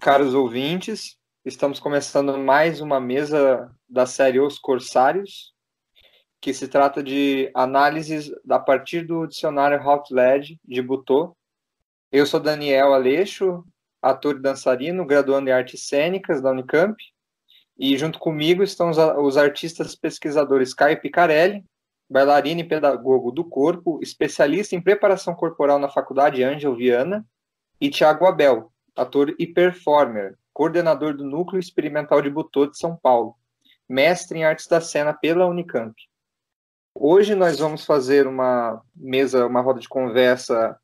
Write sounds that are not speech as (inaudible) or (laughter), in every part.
Caros ouvintes, estamos começando mais uma mesa da série Os Corsários, que se trata de análises a partir do dicionário Routledge de Butô. Eu sou Daniel Aleixo, ator e dançarino, graduando em artes cênicas da Unicamp, e junto comigo estão os, os artistas pesquisadores Caio Picarelli, bailarino e pedagogo do corpo, especialista em preparação corporal na Faculdade Angel Viana, e Tiago Abel, ator e performer, coordenador do Núcleo Experimental de Butô de São Paulo, mestre em artes da cena pela Unicamp. Hoje nós vamos fazer uma mesa, uma roda de conversa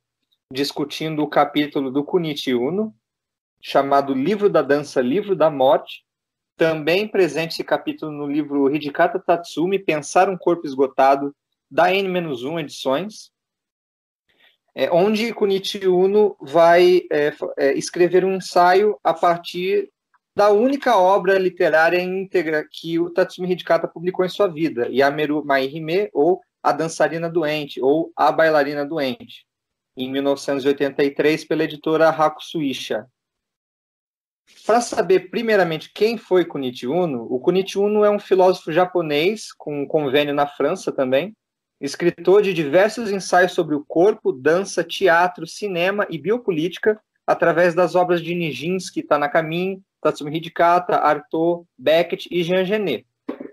discutindo o capítulo do Kunichi Uno, chamado Livro da Dança, Livro da Morte. Também presente esse capítulo no livro Hidikata Tatsumi, Pensar um Corpo Esgotado, da N-1 Edições é, onde Kunichi Uno vai é, é, escrever um ensaio a partir da única obra literária íntegra que o Tatsumi Hidikata publicou em sua vida, Yameru Maihime, ou A Dançarina Doente, ou A Bailarina Doente, em 1983, pela editora Hakusuisha. Para saber primeiramente quem foi Kunichi Uno, o Kunichi Uno é um filósofo japonês com um convênio na França também, escritor de diversos ensaios sobre o corpo, dança, teatro, cinema e biopolítica, através das obras de Nijinsky, Tanakami, Tatsumi Hidikata, Artaud, Beckett e Jean Genet.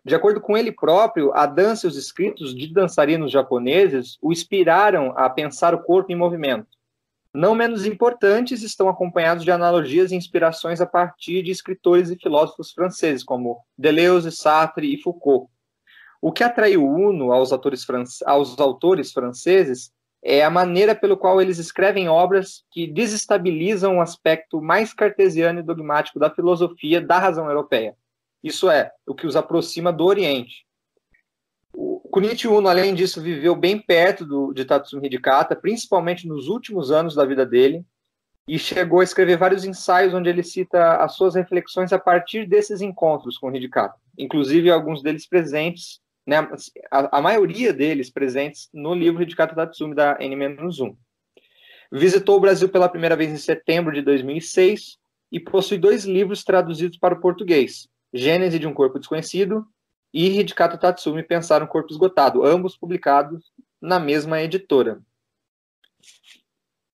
De acordo com ele próprio, a dança e os escritos de dançarinos japoneses o inspiraram a pensar o corpo em movimento. Não menos importantes, estão acompanhados de analogias e inspirações a partir de escritores e filósofos franceses, como Deleuze, Sartre e Foucault, o que atraiu Uno aos, aos autores franceses é a maneira pelo qual eles escrevem obras que desestabilizam o aspecto mais cartesiano e dogmático da filosofia da razão europeia. Isso é, o que os aproxima do Oriente. O Kunichi Uno, além disso, viveu bem perto do, de Tatsumi Hidikata, principalmente nos últimos anos da vida dele, e chegou a escrever vários ensaios onde ele cita as suas reflexões a partir desses encontros com Hidikata, inclusive alguns deles presentes né, a, a, maioria deles presentes no livro de Kata Tatsumi da N-1. Visitou o Brasil pela primeira vez em setembro de 2006 e possui dois livros traduzidos para o português, Gênese de um Corpo Desconhecido e Hidikata Tatsumi Pensar um Corpo Esgotado, ambos publicados na mesma editora.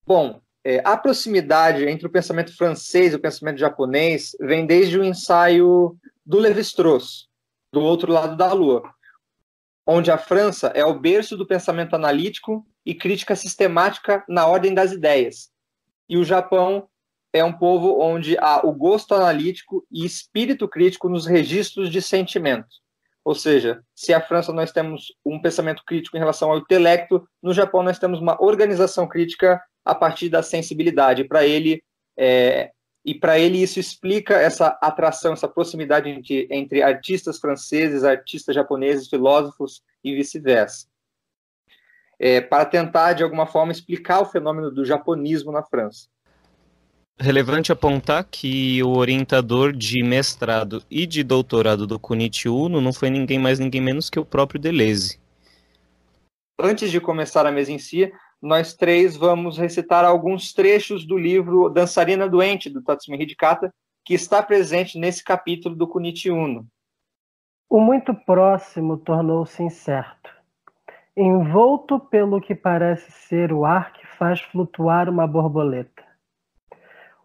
Bom, é, a proximidade entre o pensamento francês e o pensamento japonês vem desde o ensaio do Levi-Strauss, do outro lado da Lua, onde a França é o berço do pensamento analítico e crítica sistemática na ordem das ideias. E o Japão é um povo onde há o gosto analítico e espírito crítico nos registros de sentimento. Ou seja, se a França nós temos um pensamento crítico em relação ao intelecto, no Japão nós temos uma organização crítica a partir da sensibilidade. Para ele, é, e para ele isso explica essa atração, essa proximidade entre, entre artistas franceses, artistas japoneses, filósofos e vice-versa. É, para tentar, de alguma forma, explicar o fenômeno do japonismo na França. Relevante apontar que o orientador de mestrado e de doutorado do Kunichi Uno não foi ninguém mais, ninguém menos que o próprio Deleuze. Antes de começar a mesa em si, nós três vamos recitar alguns trechos do livro Dançarina Doente, do Tatsumi Hidikata, que está presente nesse capítulo do Kunichi Uno. O muito próximo tornou-se incerto, envolto pelo que parece ser o ar que faz flutuar uma borboleta.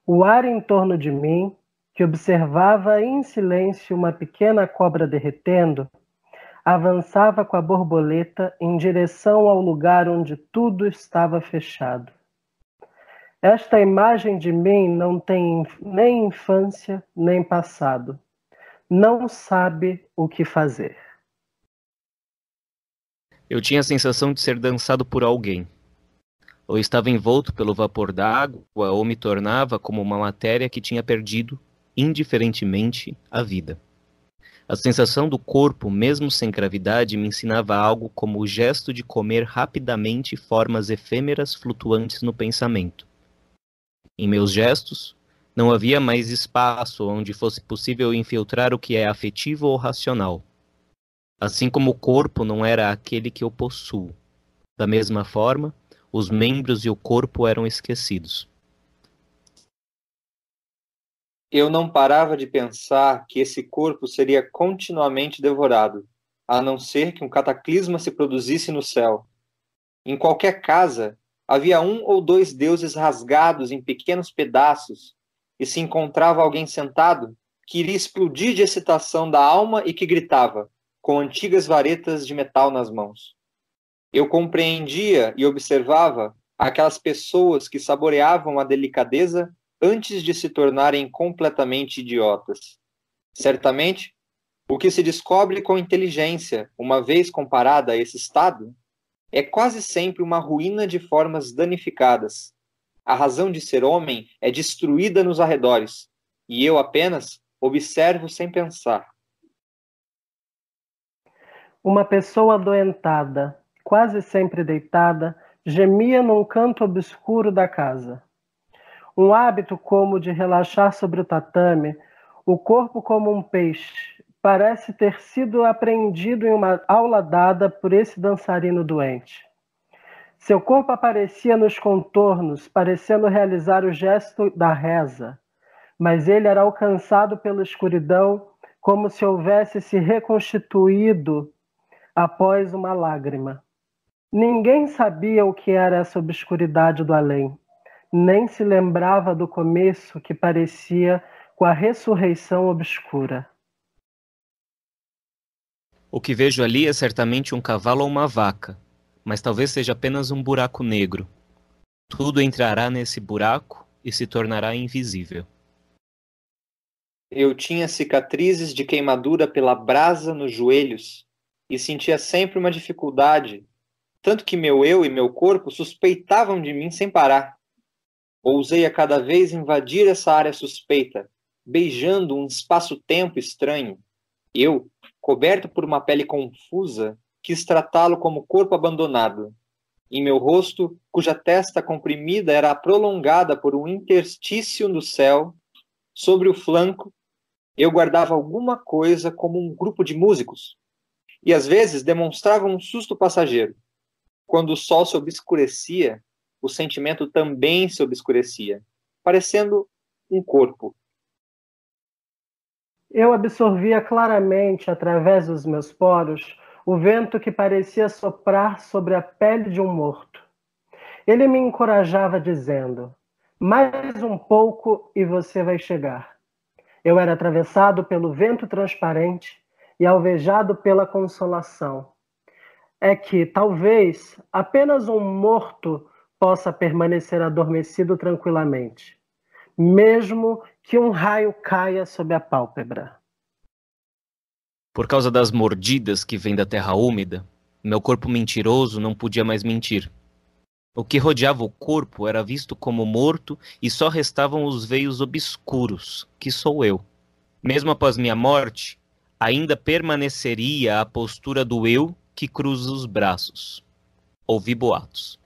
O ar em torno de mim, que observava em silêncio uma pequena cobra derretendo, avançava com a borboleta em direção ao lugar onde tudo estava fechado. Esta imagem de mim não tem nem infância nem passado. Não sabe o que fazer. Eu tinha a sensação de ser dançado por alguém. Ou estava envolto pelo vapor da água, ou me tornava como uma matéria que tinha perdido, indiferentemente, a vida. A sensação do corpo, mesmo sem gravidade, me ensinava algo como o gesto de comer rapidamente formas efêmeras flutuantes no pensamento. Em meus gestos, não havia mais espaço onde fosse possível infiltrar o que é afetivo ou racional. Assim como o corpo não era aquele que eu possuo. Da mesma forma, os membros e o corpo eram esquecidos. Eu não parava de pensar que esse corpo seria continuamente devorado, a não ser que um cataclisma se produzisse no céu. Em qualquer casa, havia um ou dois deuses rasgados em pequenos pedaços, e se encontrava alguém sentado que iria explodir de excitação da alma e que gritava, com antigas varetas de metal nas mãos. Eu compreendia e observava aquelas pessoas que saboreavam a delicadeza antes de se tornarem completamente idiotas. Certamente, o que se descobre com inteligência, uma vez comparada a esse estado, é quase sempre uma ruína de formas danificadas. A razão de ser homem é destruída nos arredores, e eu apenas observo sem pensar. Uma pessoa adoentada, quase sempre deitada, gemia num canto obscuro da casa. Um hábito como de relaxar sobre o tatame, o corpo como um peixe, parece ter sido apreendido em uma aula dada por esse dançarino doente. Seu corpo aparecia nos contornos, parecendo realizar o gesto da reza, mas ele era alcançado pela escuridão como se houvesse se reconstituído após uma lágrima. Ninguém sabia o que era essa obscuridade do além, nem se lembrava do começo que parecia com a ressurreição obscura. O que vejo ali é certamente um cavalo ou uma vaca, mas talvez seja apenas um buraco negro. Tudo entrará nesse buraco e se tornará invisível. Eu tinha cicatrizes de queimadura pela brasa nos joelhos e sentia sempre uma dificuldade, tanto que meu eu e meu corpo suspeitavam de mim sem parar. Ousei a cada vez invadir essa área suspeita, beijando um espaço-tempo estranho. Eu, coberto por uma pele confusa, quis tratá-lo como corpo abandonado. Em meu rosto, cuja testa comprimida era prolongada por um interstício no céu, sobre o flanco, eu guardava alguma coisa como um grupo de músicos, e às vezes demonstrava um susto passageiro. Quando o sol se obscurecia, o sentimento também se obscurecia, parecendo um corpo eu absorvia claramente, através dos meus poros, o vento que parecia soprar sobre a pele de um morto. Ele me encorajava, dizendo: Mais um pouco e você vai chegar. Eu era atravessado pelo vento transparente e alvejado pela consolação. É que, talvez, apenas um morto possa permanecer adormecido tranquilamente mesmo que um raio caia sob a pálpebra. Por causa das mordidas que vêm da terra úmida, meu corpo mentiroso não podia mais mentir. O que rodeava o corpo era visto como morto e só restavam os veios obscuros, que sou eu. Mesmo após minha morte, ainda permaneceria a postura do eu que cruza os braços. Ouvi boatos.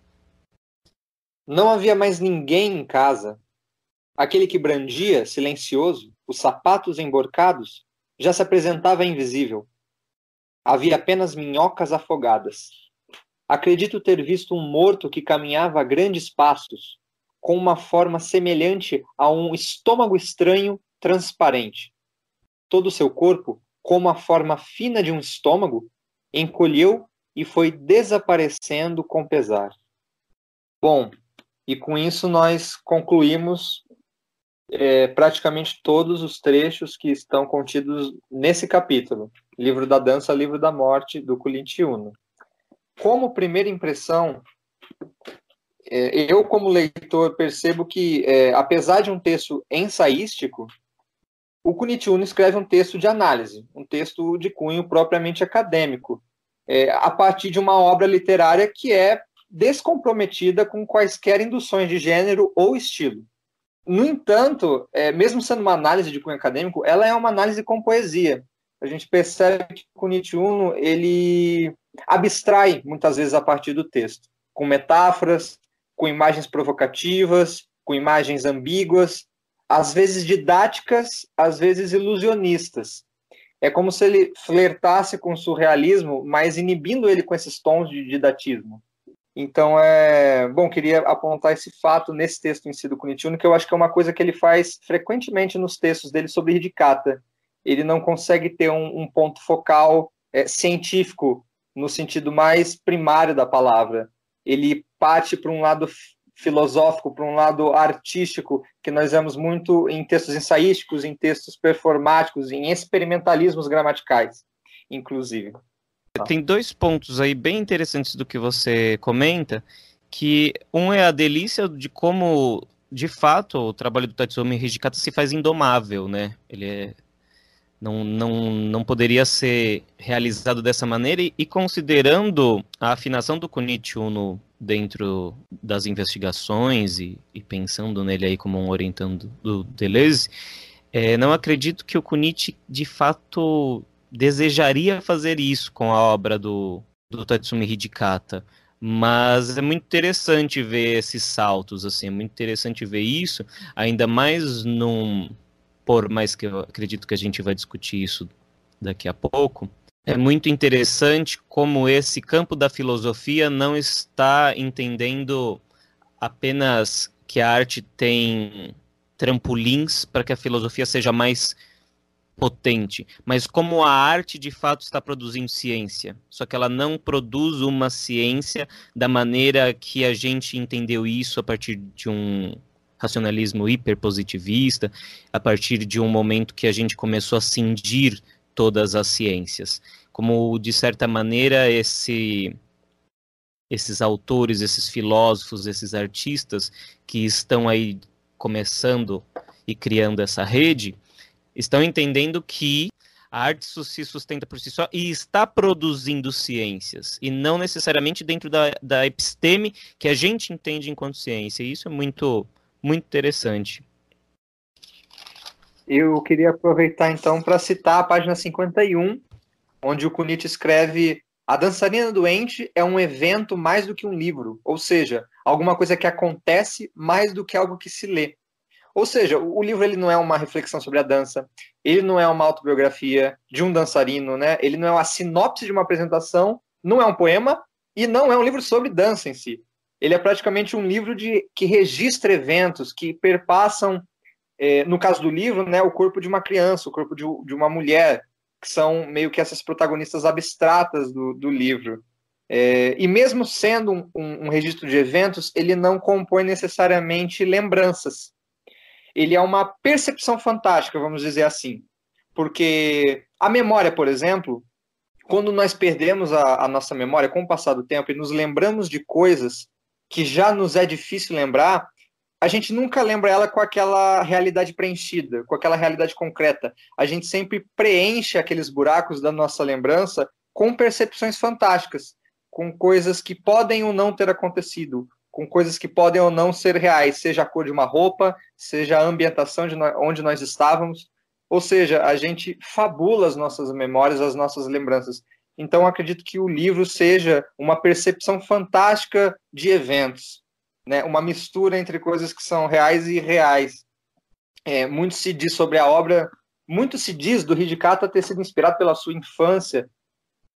Não havia mais ninguém em casa Aquele que brandia, silencioso, os sapatos emborcados, já se apresentava invisível. Havia apenas minhocas afogadas. Acredito ter visto um morto que caminhava a grandes passos, com uma forma semelhante a um estômago estranho transparente. Todo o seu corpo, como a forma fina de um estômago, encolheu e foi desaparecendo com pesar. Bom, e com isso nós concluímos é, praticamente todos os trechos que estão contidos nesse capítulo, Livro da Dança, Livro da Morte, do Clint Uno. Como primeira impressão, é, eu, como leitor, percebo que, é, apesar de um texto ensaístico, o Uno escreve um texto de análise, um texto de cunho propriamente acadêmico, é, a partir de uma obra literária que é descomprometida com quaisquer induções de gênero ou estilo. No entanto, é, mesmo sendo uma análise de cunho acadêmico, ela é uma análise com poesia. A gente percebe que o Nietzsche Uno, ele abstrai muitas vezes a partir do texto, com metáforas, com imagens provocativas, com imagens ambíguas, às vezes didáticas, às vezes ilusionistas. É como se ele flertasse com o surrealismo, mas inibindo ele com esses tons de didatismo. Então, é bom, queria apontar esse fato nesse texto em si do Kunichuno, que eu acho que é uma coisa que ele faz frequentemente nos textos dele sobre Hidikata. Ele não consegue ter um, um ponto focal é, científico no sentido mais primário da palavra. Ele parte para um lado filosófico, para um lado artístico, que nós vemos muito em textos ensaísticos, em textos performáticos, em experimentalismos gramaticais, inclusive. Tem dois pontos aí bem interessantes do que você comenta, que um é a delícia de como, de fato, o trabalho do Tatsumi Hijikata se faz indomável, né? Ele é, não, não, não poderia ser realizado dessa maneira, e, e considerando a afinação do Kunichi Uno dentro das investigações e, e, pensando nele aí como um orientando do Deleuze, é, não acredito que o Kunichi de fato desejaria fazer isso com a obra do, do Tatsumi Hidikata. Mas é muito interessante ver esses saltos, assim, é muito interessante ver isso, ainda mais num. Por mais que eu acredito que a gente vai discutir isso daqui a pouco, é muito interessante como esse campo da filosofia não está entendendo apenas que a arte tem trampolins para que a filosofia seja mais potente, mas como a arte de fato está produzindo ciência, só que ela não produz uma ciência da maneira que a gente entendeu isso a partir de um racionalismo hiperpositivista, a partir de um momento que a gente começou a cindir todas as ciências. Como de certa maneira esse esses autores, esses filósofos, esses artistas que estão aí começando e criando essa rede, estão entendendo que a arte se sustenta por si só e está produzindo ciências, e não necessariamente dentro da, da episteme que a gente entende enquanto ciência. E isso é muito, muito interessante. Eu queria aproveitar então para citar a página 51, onde o Kunit escreve: A dançarina doente é um evento mais do que um livro, ou seja, alguma coisa que acontece mais do que algo que se lê. Ou seja, o livro ele não é uma reflexão sobre a dança, ele não é uma autobiografia de um dançarino, né? Ele não é a sinopse de uma apresentação, não é um poema e não é um livro sobre dança em si. Ele é praticamente um livro de que registra eventos que perpassam, é, no caso do livro, né, o corpo de uma criança, o corpo de, de uma mulher, que são meio que essas protagonistas abstratas do, do livro. É, e mesmo sendo um, um, um registro de eventos, ele não compõe necessariamente lembranças ele é uma percepção fantástica, vamos dizer assim. Porque a memória, por exemplo, quando nós perdemos a, a, nossa memória com o passar do tempo e nos lembramos de coisas que já nos é difícil lembrar, a gente nunca lembra ela com aquela realidade preenchida, com aquela realidade concreta. A gente sempre preenche aqueles buracos da nossa lembrança com percepções fantásticas, com coisas que podem ou não ter acontecido, com coisas que podem ou não ser reais, seja a cor de uma roupa, seja a ambientação de onde nós estávamos, ou seja, a gente fabula as nossas memórias, as nossas lembranças. Então, acredito que o livro seja uma percepção fantástica de eventos, né? uma mistura entre coisas que são reais e irreais. É, muito se diz sobre a obra, muito se diz do Hidikata ter sido inspirado pela sua infância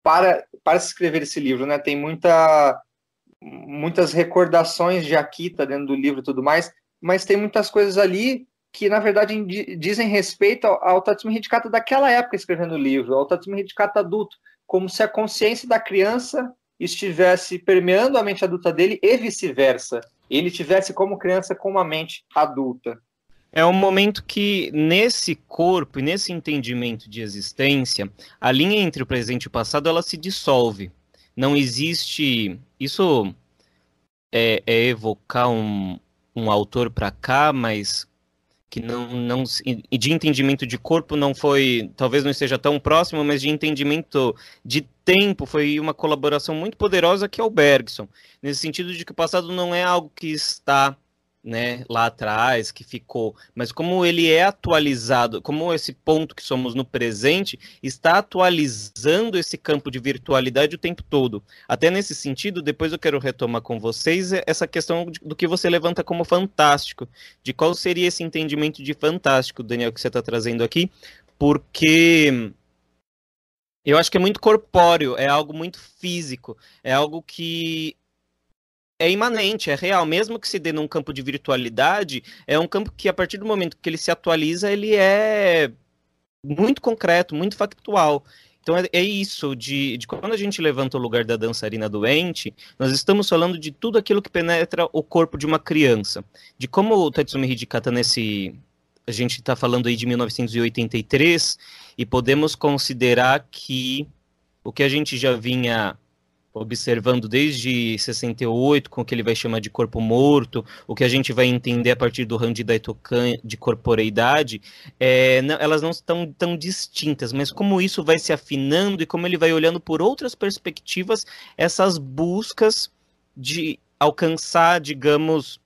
para, para escrever esse livro. Né? Tem muita muitas recordações de Akita dentro do livro e tudo mais, mas tem muitas coisas ali que, na verdade, dizem respeito ao, ao Tatsumi Hidikata daquela época escrevendo o livro, ao Tatsumi Hidikata adulto, como se a consciência da criança estivesse permeando a mente adulta dele e vice-versa. Ele tivesse como criança com uma mente adulta. É um momento que, nesse corpo e nesse entendimento de existência, a linha entre o presente e o passado ela se dissolve não existe. Isso é, é evocar um, um autor para cá, mas que não, não de entendimento de corpo não foi, talvez não esteja tão próximo, mas de entendimento de tempo foi uma colaboração muito poderosa que é o Bergson, nesse sentido de que o passado não é algo que está né, lá atrás, que ficou, mas como ele é atualizado, como esse ponto que somos no presente está atualizando esse campo de virtualidade o tempo todo. Até nesse sentido, depois eu quero retomar com vocês essa questão do que você levanta como fantástico, de qual seria esse entendimento de fantástico, Daniel, que você está trazendo aqui, porque eu acho que é muito corpóreo, é algo muito físico, é algo que é imanente, é real, mesmo que se dê num campo de virtualidade, é um campo que a partir do momento que ele se atualiza, ele é muito concreto, muito factual. Então é, é isso, de, de, quando a gente levanta o lugar da dançarina doente, nós estamos falando de tudo aquilo que penetra o corpo de uma criança. De como o Tatsumi Hidikata nesse... A gente está falando aí de 1983, e podemos considerar que o que a gente já vinha observando desde 68, com o que ele vai chamar de corpo morto, o que a gente vai entender a partir do Randy Daitokan de corporeidade, é, não, elas não estão tão distintas, mas como isso vai se afinando e como ele vai olhando por outras perspectivas essas buscas de alcançar, digamos,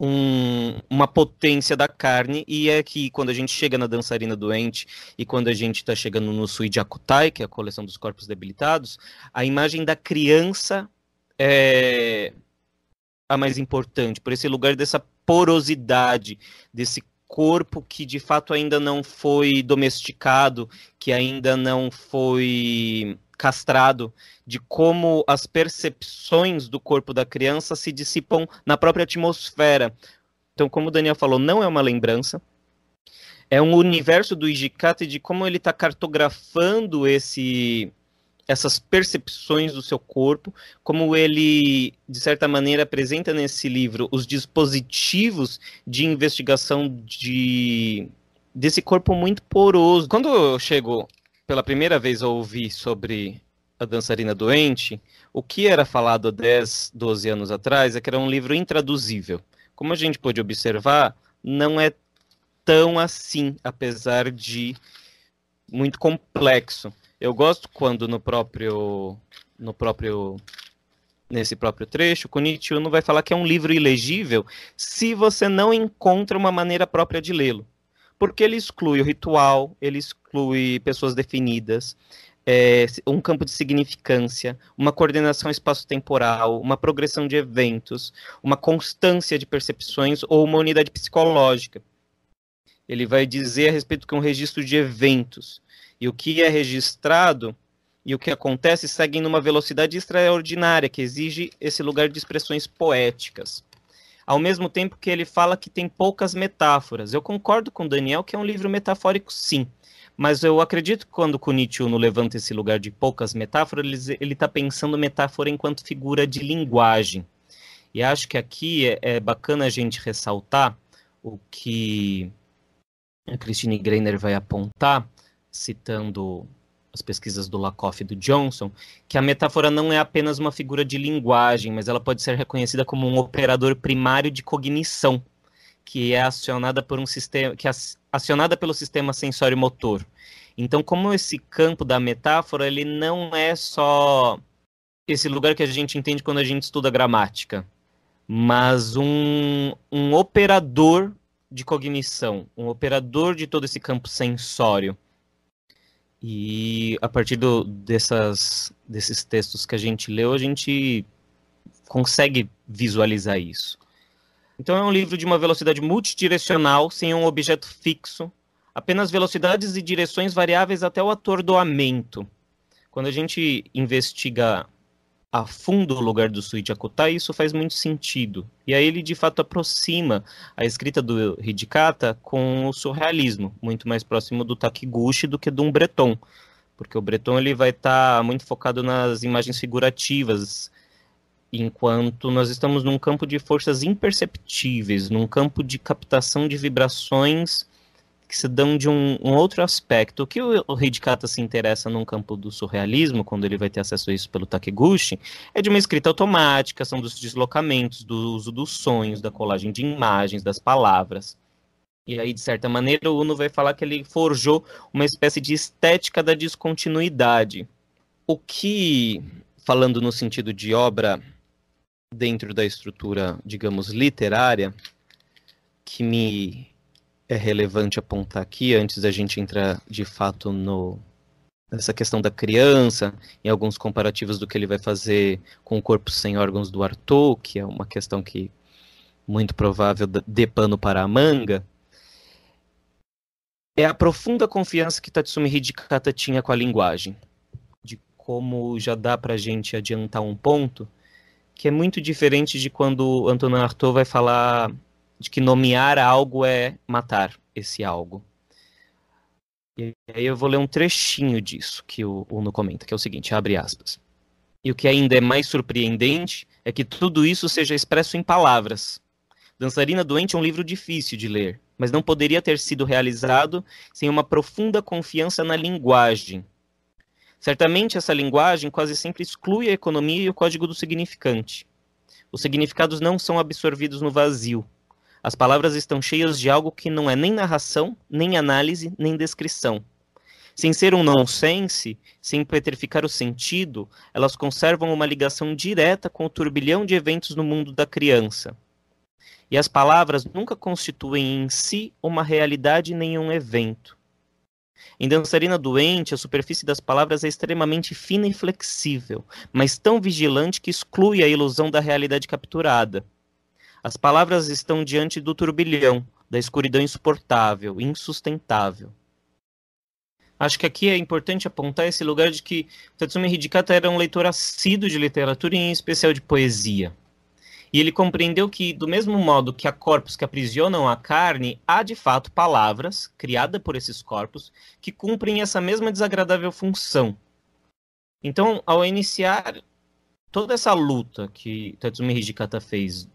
um, uma potência da carne, e é que quando a gente chega na dançarina doente e quando a gente está chegando no Sui Jakutai, que é a coleção dos corpos debilitados, a imagem da criança é a mais importante, por esse lugar dessa porosidade, desse corpo que de fato ainda não foi domesticado, que ainda não foi castrado, de como as percepções do corpo da criança se dissipam na própria atmosfera. Então, como o Daniel falou, não é uma lembrança. É um universo do Ijikata de como ele está cartografando esse, essas percepções do seu corpo, como ele, de certa maneira, apresenta nesse livro os dispositivos de investigação de, desse corpo muito poroso. Quando eu chego pela primeira vez ouvi sobre a dançarina doente, o que era falado há 10, 12 anos atrás é que era um livro intraduzível. Como a gente pôde observar, não é tão assim, apesar de muito complexo. Eu gosto quando no próprio no próprio nesse próprio trecho, Kunichi Uno vai falar que é um livro ilegível se você não encontra uma maneira própria de lê-lo porque ele exclui o ritual, ele exclui pessoas definidas, é, um campo de significância, uma coordenação espaço-temporal, uma progressão de eventos, uma constância de percepções ou uma unidade psicológica. Ele vai dizer a respeito que é um registro de eventos. E o que é registrado e o que acontece seguem numa velocidade extraordinária, que exige esse lugar de expressões poéticas ao mesmo tempo que ele fala que tem poucas metáforas. Eu concordo com Daniel que é um livro metafórico, sim. Mas eu acredito que quando Kunichi Uno levanta esse lugar de poucas metáforas, ele está pensando metáfora enquanto figura de linguagem. E acho que aqui é, é bacana a gente ressaltar o que a Christine Greiner vai apontar, citando as pesquisas do Lakoff e do Johnson, que a metáfora não é apenas uma figura de linguagem, mas ela pode ser reconhecida como um operador primário de cognição, que é acionada por um sistema, que é acionada pelo sistema sensório-motor. Então, como esse campo da metáfora, ele não é só esse lugar que a gente entende quando a gente estuda gramática, mas um, um operador de cognição, um operador de todo esse campo sensório. E a partir do, dessas, desses textos que a gente leu, a gente consegue visualizar isso. Então é um livro de uma velocidade multidirecional, sem um objeto fixo, apenas velocidades e direções variáveis até o atordoamento. Quando a gente investiga a fundo o lugar do Sui Jakutai, isso faz muito sentido. E aí ele de fato aproxima a escrita do Hidikata com o surrealismo, muito mais próximo do Takiguchi do que de um Breton, porque o Breton ele vai estar tá muito focado nas imagens figurativas, enquanto nós estamos num campo de forças imperceptíveis, num campo de captação de vibrações que se dão de um, um outro aspecto. O que o, o Hidikata se interessa num campo do surrealismo, quando ele vai ter acesso a isso pelo Takiguchi, é de uma escrita automática, são dos deslocamentos, do uso dos sonhos, da colagem de imagens, das palavras. E aí, de certa maneira, o Uno vai falar que ele forjou uma espécie de estética da descontinuidade. O que, falando no sentido de obra dentro da estrutura, digamos, literária, que me é relevante apontar aqui, antes da gente entrar de fato no nessa questão da criança, em alguns comparativos do que ele vai fazer com o corpo sem órgãos do Arthur, que é uma questão que muito provável dê pano para a manga, é a profunda confiança que Tatsumi Hidikata tinha com a linguagem. De como já dá para a gente adiantar um ponto, que é muito diferente de quando Antonin Artaud vai falar de que nomear algo é matar esse algo. E aí eu vou ler um trechinho disso que o Uno comenta, que é o seguinte, abre aspas. E o que ainda é mais surpreendente é que tudo isso seja expresso em palavras. Dançarina Doente é um livro difícil de ler, mas não poderia ter sido realizado sem uma profunda confiança na linguagem. Certamente essa linguagem quase sempre exclui a economia e o código do significante. Os significados não são absorvidos no vazio, as palavras estão cheias de algo que não é nem narração, nem análise, nem descrição. Sem ser um nonsense, sem petrificar o sentido, elas conservam uma ligação direta com o turbilhão de eventos no mundo da criança. E as palavras nunca constituem em si uma realidade nem um evento. Em Dançarina Doente, a superfície das palavras é extremamente fina e flexível, mas tão vigilante que exclui a ilusão da realidade capturada. As palavras estão diante do turbilhão, da escuridão insuportável, insustentável. Acho que aqui é importante apontar esse lugar de que Tatsumi Hidikata era um leitor assíduo de literatura e em especial de poesia. E ele compreendeu que, do mesmo modo que há corpos que aprisionam a carne, há de fato palavras, criadas por esses corpos, que cumprem essa mesma desagradável função. Então, ao iniciar toda essa luta que Tatsumi Hidikata fez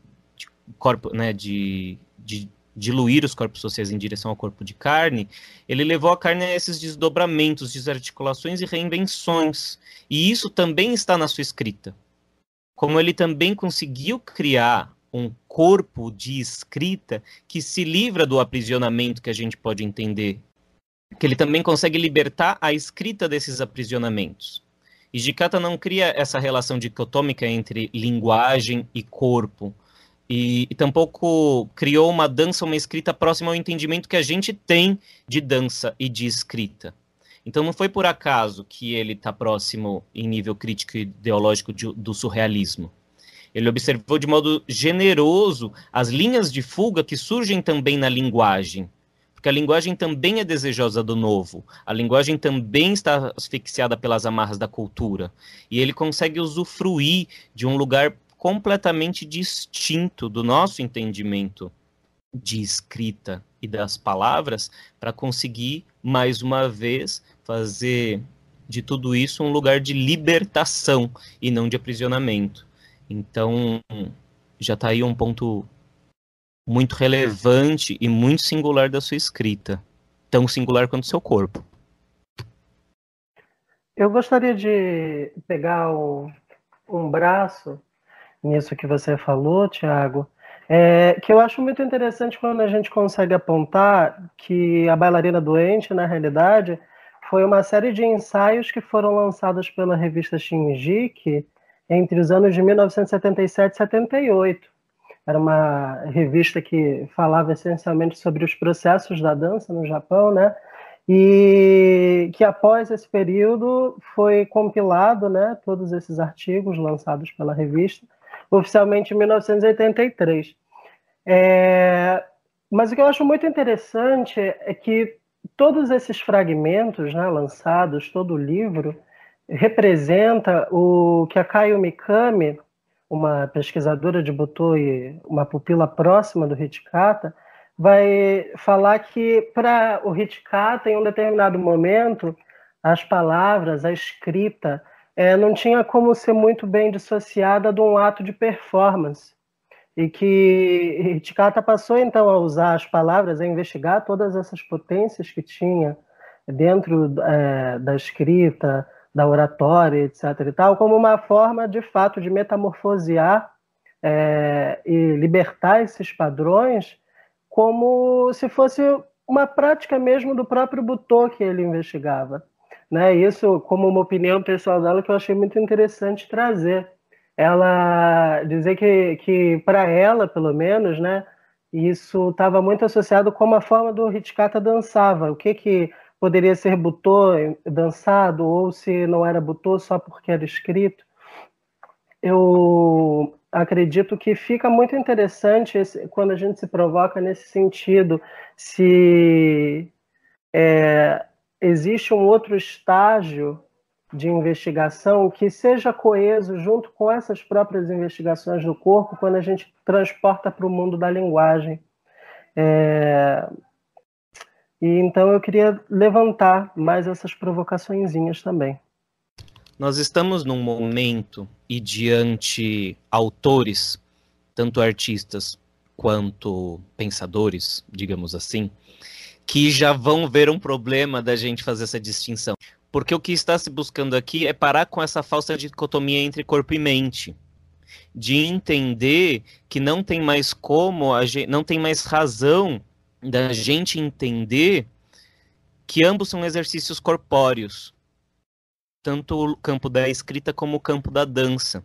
corpo, né, de, de diluir os corpos sociais em direção ao corpo de carne, ele levou a carne a esses desdobramentos, desarticulações e reinvenções. E isso também está na sua escrita. Como ele também conseguiu criar um corpo de escrita que se livra do aprisionamento que a gente pode entender, que ele também consegue libertar a escrita desses aprisionamentos. E Jikata não cria essa relação dicotômica entre linguagem e corpo, e, e, tampouco criou uma dança, uma escrita próxima ao entendimento que a gente tem de dança e de escrita. Então não foi por acaso que ele está próximo em nível crítico e ideológico de, do surrealismo. Ele observou de modo generoso as linhas de fuga que surgem também na linguagem, porque a linguagem também é desejosa do novo, a linguagem também está asfixiada pelas amarras da cultura, e ele consegue usufruir de um lugar completamente distinto do nosso entendimento de escrita e das palavras para conseguir, mais uma vez, fazer de tudo isso um lugar de libertação e não de aprisionamento. Então, já está aí um ponto muito relevante e muito singular da sua escrita, tão singular quanto seu corpo. Eu gostaria de pegar o, um braço nisso que você falou, Tiago, é, que eu acho muito interessante quando a gente consegue apontar que a bailarina doente, na realidade, foi uma série de ensaios que foram lançados pela revista Shinjiki entre os anos de 1977 e 78. Era uma revista que falava essencialmente sobre os processos da dança no Japão, né? E que após esse período foi compilado, né, todos esses artigos lançados pela revista oficialmente em 1983. É, mas o que eu acho muito interessante é que todos esses fragmentos né, lançados, todo o livro, representa o que a Kaio Mikami, uma pesquisadora de Butô e uma pupila próxima do Hitikata, vai falar que para o Hitikata, em um determinado momento, as palavras, a escrita, é, não tinha como ser muito bem dissociada de um ato de performance. E que Hitikata passou então a usar as palavras, a investigar todas essas potências que tinha dentro é, da escrita, da oratória, etc. e tal, como uma forma de fato de metamorfosear é, e libertar esses padrões, como se fosse uma prática mesmo do próprio Butô que ele investigava. Né? Isso como uma opinião pessoal dela que eu achei muito interessante trazer. Ela dizer que, que para ela, pelo menos, né, isso estava muito associado com a forma do Hichikata dançava. O que que poderia ser butô dançado ou se não era butô só porque era escrito. Eu acredito que fica muito interessante esse, quando a gente se provoca nesse sentido, se é, existe um outro estágio de investigação que seja coeso junto com essas próprias investigações do corpo quando a gente transporta para o mundo da linguagem. É... E então eu queria levantar mais essas provocaçõezinhas também. Nós estamos num momento e diante autores, tanto artistas quanto pensadores, digamos assim, que já vão ver um problema da gente fazer essa distinção. Porque o que está se buscando aqui é parar com essa falsa dicotomia entre corpo e mente. De entender que não tem mais como, a gente, não tem mais razão da gente entender que ambos são exercícios corpóreos tanto o campo da escrita como o campo da dança.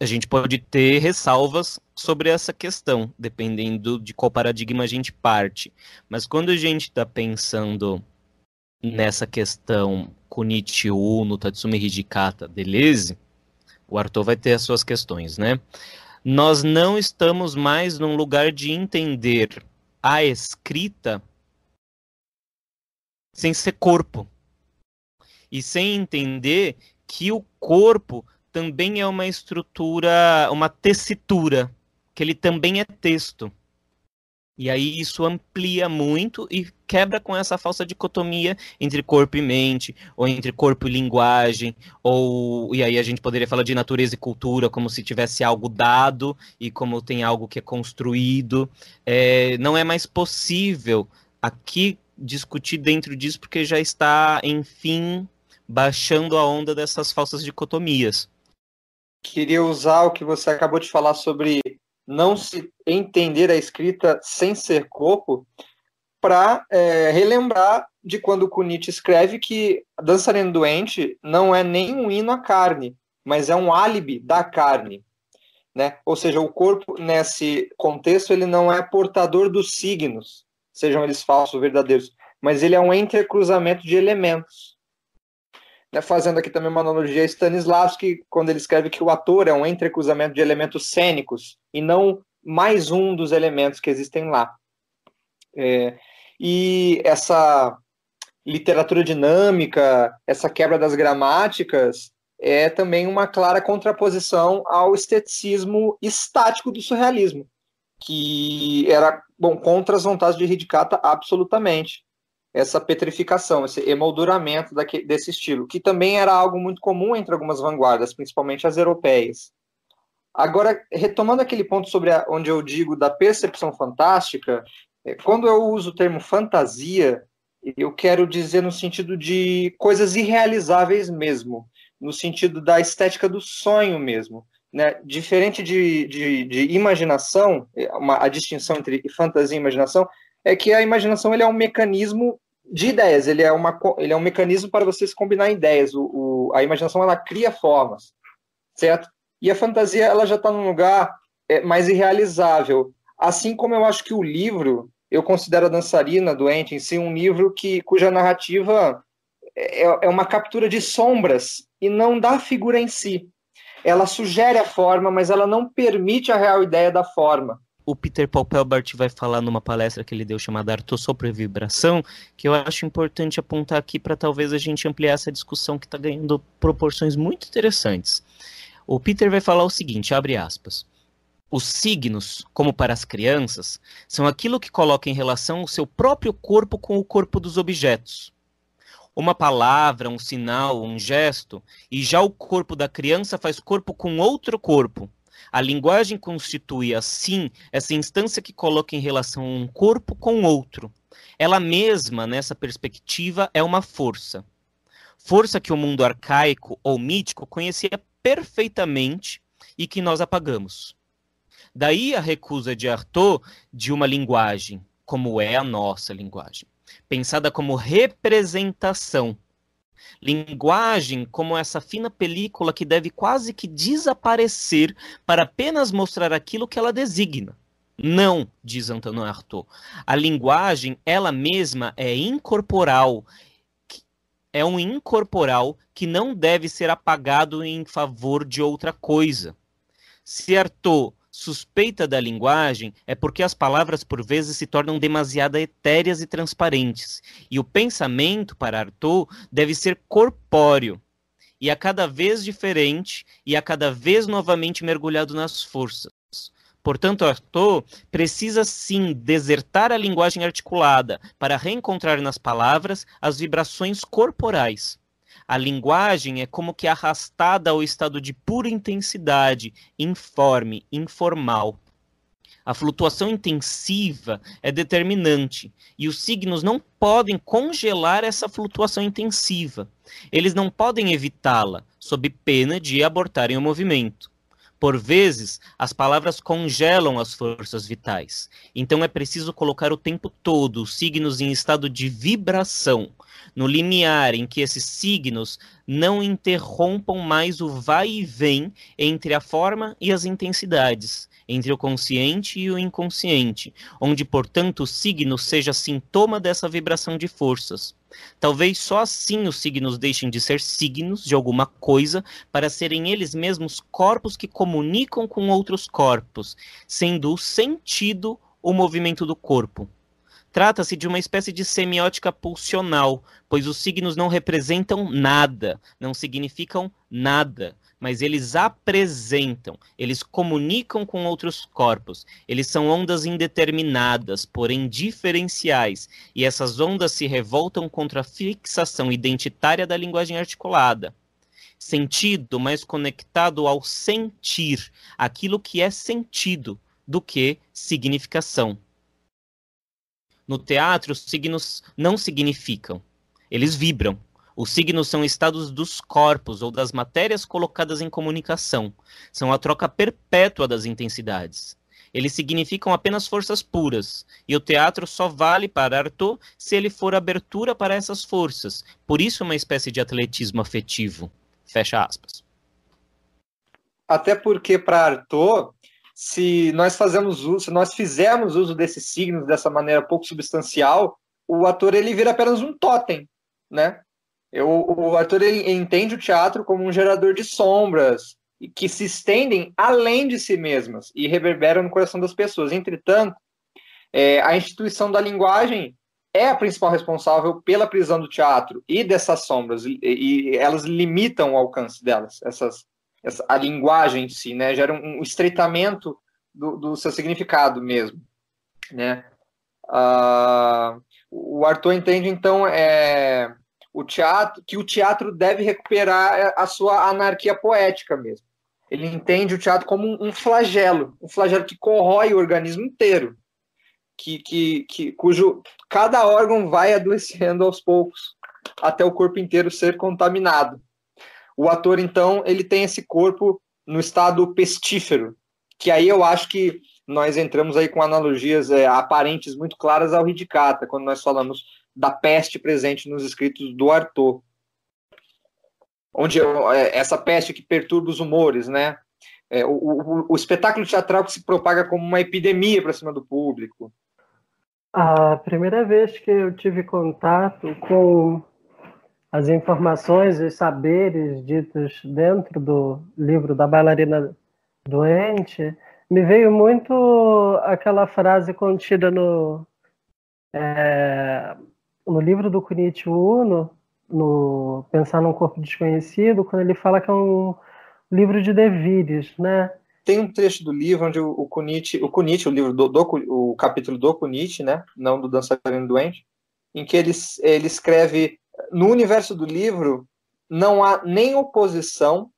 A gente pode ter ressalvas sobre essa questão, dependendo de qual paradigma a gente parte. Mas quando a gente está pensando nessa questão Kunichi Uno, Tatsumi Hijikata, Deleuze, o Arthur vai ter as suas questões, né? Nós não estamos mais num lugar de entender a escrita sem ser corpo e sem entender que o corpo também é uma estrutura, uma tessitura, que ele também é texto. E aí isso amplia muito e quebra com essa falsa dicotomia entre corpo e mente, ou entre corpo e linguagem, ou e aí a gente poderia falar de natureza e cultura como se tivesse algo dado e como tem algo que é construído. É, não é mais possível aqui discutir dentro disso porque já está, enfim, baixando a onda dessas falsas dicotomias. Queria usar o que você acabou de falar sobre não se entender a escrita sem ser corpo para é, relembrar de quando Kunitz escreve que Dançarino Doente não é nem um hino à carne, mas é um álibi da carne. Né? Ou seja, o corpo, nesse contexto, ele não é portador dos signos, sejam eles falsos ou verdadeiros, mas ele é um entrecruzamento de elementos né, fazendo aqui também uma analogia a Stanislavski, quando ele escreve que o ator é um entrecruzamento de elementos cênicos e não mais um dos elementos que existem lá. É, e essa literatura dinâmica, essa quebra das gramáticas, é também uma clara contraposição ao esteticismo estático do surrealismo, que era bom contra as vontades de Hidikata absolutamente essa petrificação, esse emolduramento daqui, desse estilo, que também era algo muito comum entre algumas vanguardas, principalmente as europeias. Agora, retomando aquele ponto sobre a, onde eu digo da percepção fantástica, é, quando eu uso o termo fantasia, eu quero dizer no sentido de coisas irrealizáveis mesmo, no sentido da estética do sonho mesmo. Né? Diferente de, de, de imaginação, é, uma, a distinção entre fantasia e imaginação é que a imaginação ele é um mecanismo de ideias, ele é, uma, ele é um mecanismo para você se combinar ideias. O, o, a imaginação ela cria formas, certo? E a fantasia ela já está num lugar é, mais irrealizável. Assim como eu acho que o livro, eu considero a dançarina doente em si um livro que cuja narrativa é, é uma captura de sombras e não da figura em si. Ela sugere a forma, mas ela não permite a real ideia da forma o Peter Paul Pelbart vai falar numa palestra que ele deu chamada Arto sobre Vibração, que eu acho importante apontar aqui para talvez a gente ampliar essa discussão que está ganhando proporções muito interessantes. O Peter vai falar o seguinte, abre aspas. Os signos, como para as crianças, são aquilo que coloca em relação o seu próprio corpo com o corpo dos objetos. Uma palavra, um sinal, um gesto, e já o corpo da criança faz corpo com outro corpo, a linguagem constitui, assim, essa instância que coloca em relação um corpo com outro. Ela mesma, nessa perspectiva, é uma força. Força que o mundo arcaico ou mítico conhecia perfeitamente e que nós apagamos. Daí a recusa de Artaud de uma linguagem, como é a nossa linguagem, pensada como representação, Linguagem como essa fina película que deve quase que desaparecer para apenas mostrar aquilo que ela designa. Não, diz Antônio Artaud. A linguagem, ela mesma, é incorporal. É um incorporal que não deve ser apagado em favor de outra coisa. Se Artaud suspeita da linguagem é porque as palavras por vezes se tornam demasiado etéreas e transparentes, e o pensamento para Arthur deve ser corpóreo, e a cada vez diferente e a cada vez novamente mergulhado nas forças. Portanto, Arthur precisa sim desertar a linguagem articulada para reencontrar nas palavras as vibrações corporais. A linguagem é como que arrastada ao estado de pura intensidade, informe, informal. A flutuação intensiva é determinante e os signos não podem congelar essa flutuação intensiva. Eles não podem evitá-la, sob pena de abortarem o movimento. Por vezes, as palavras congelam as forças vitais. Então é preciso colocar o tempo todo os signos em estado de vibração, no limiar em que esses signos não interrompam mais o vai e vem entre a forma e as intensidades, entre o consciente e o inconsciente, onde, portanto, o signo seja sintoma dessa vibração de forças. Talvez só assim os signos deixem de ser signos de alguma coisa para serem eles mesmos corpos que comunicam com outros corpos, sendo o sentido o movimento do corpo. Trata-se de uma espécie de semiótica pulsional, pois os signos não representam nada, não significam nada, mas eles apresentam, eles comunicam com outros corpos. Eles são ondas indeterminadas, porém diferenciais, e essas ondas se revoltam contra a fixação identitária da linguagem articulada. Sentido mais conectado ao sentir, aquilo que é sentido, do que significação. No teatro, os signos não significam, eles vibram. Os signos são estados dos corpos ou das matérias colocadas em comunicação. São a troca perpétua das intensidades. Eles significam apenas forças puras, e o teatro só vale para Arthur se ele for abertura para essas forças. Por isso, uma espécie de atletismo afetivo. Fecha aspas. Até porque, para Arthur, se nós fazemos uso, se nós fizermos uso desses signos dessa maneira pouco substancial, o ator ele vira apenas um totem, né? Eu, o ator ele entende o teatro como um gerador de sombras que se estendem além de si mesmas e reverberam no coração das pessoas. Entretanto, é, a instituição da linguagem é a principal responsável pela prisão do teatro e dessas sombras, e, e elas limitam o alcance delas, essas, essa, a linguagem em si, né? Gera um, um estreitamento do, do, seu significado mesmo, né? Uh, o Arthur entende, então, é, o teatro, que o teatro deve recuperar a sua anarquia poética mesmo. Ele entende o teatro como um, um flagelo, um flagelo que corrói o organismo inteiro, que, que, que, cujo cada órgão vai adoecendo aos poucos, até o corpo inteiro ser contaminado. O ator, então, ele tem esse corpo no estado pestífero, que aí eu acho que nós entramos aí com analogias é, aparentes muito claras ao Ridicata, quando nós falamos da peste presente nos escritos do Arthur. Onde é, essa peste que perturba os humores, né? É, o, o, o espetáculo teatral que se propaga como uma epidemia para cima do público. A primeira vez que eu tive contato com as informações e saberes ditos dentro do livro da bailarina doente, me veio muito aquela frase contida no, é, no livro do Kunichi Uno, no Pensar num Corpo Desconhecido, quando ele fala que é um livro de devires, né? Tem um trecho do livro onde o Kunichi, o Kunichi, o livro do, do o capítulo do Kunichi, né, não do dançarino doente, em que ele, ele escreve no universo do livro não há nem oposição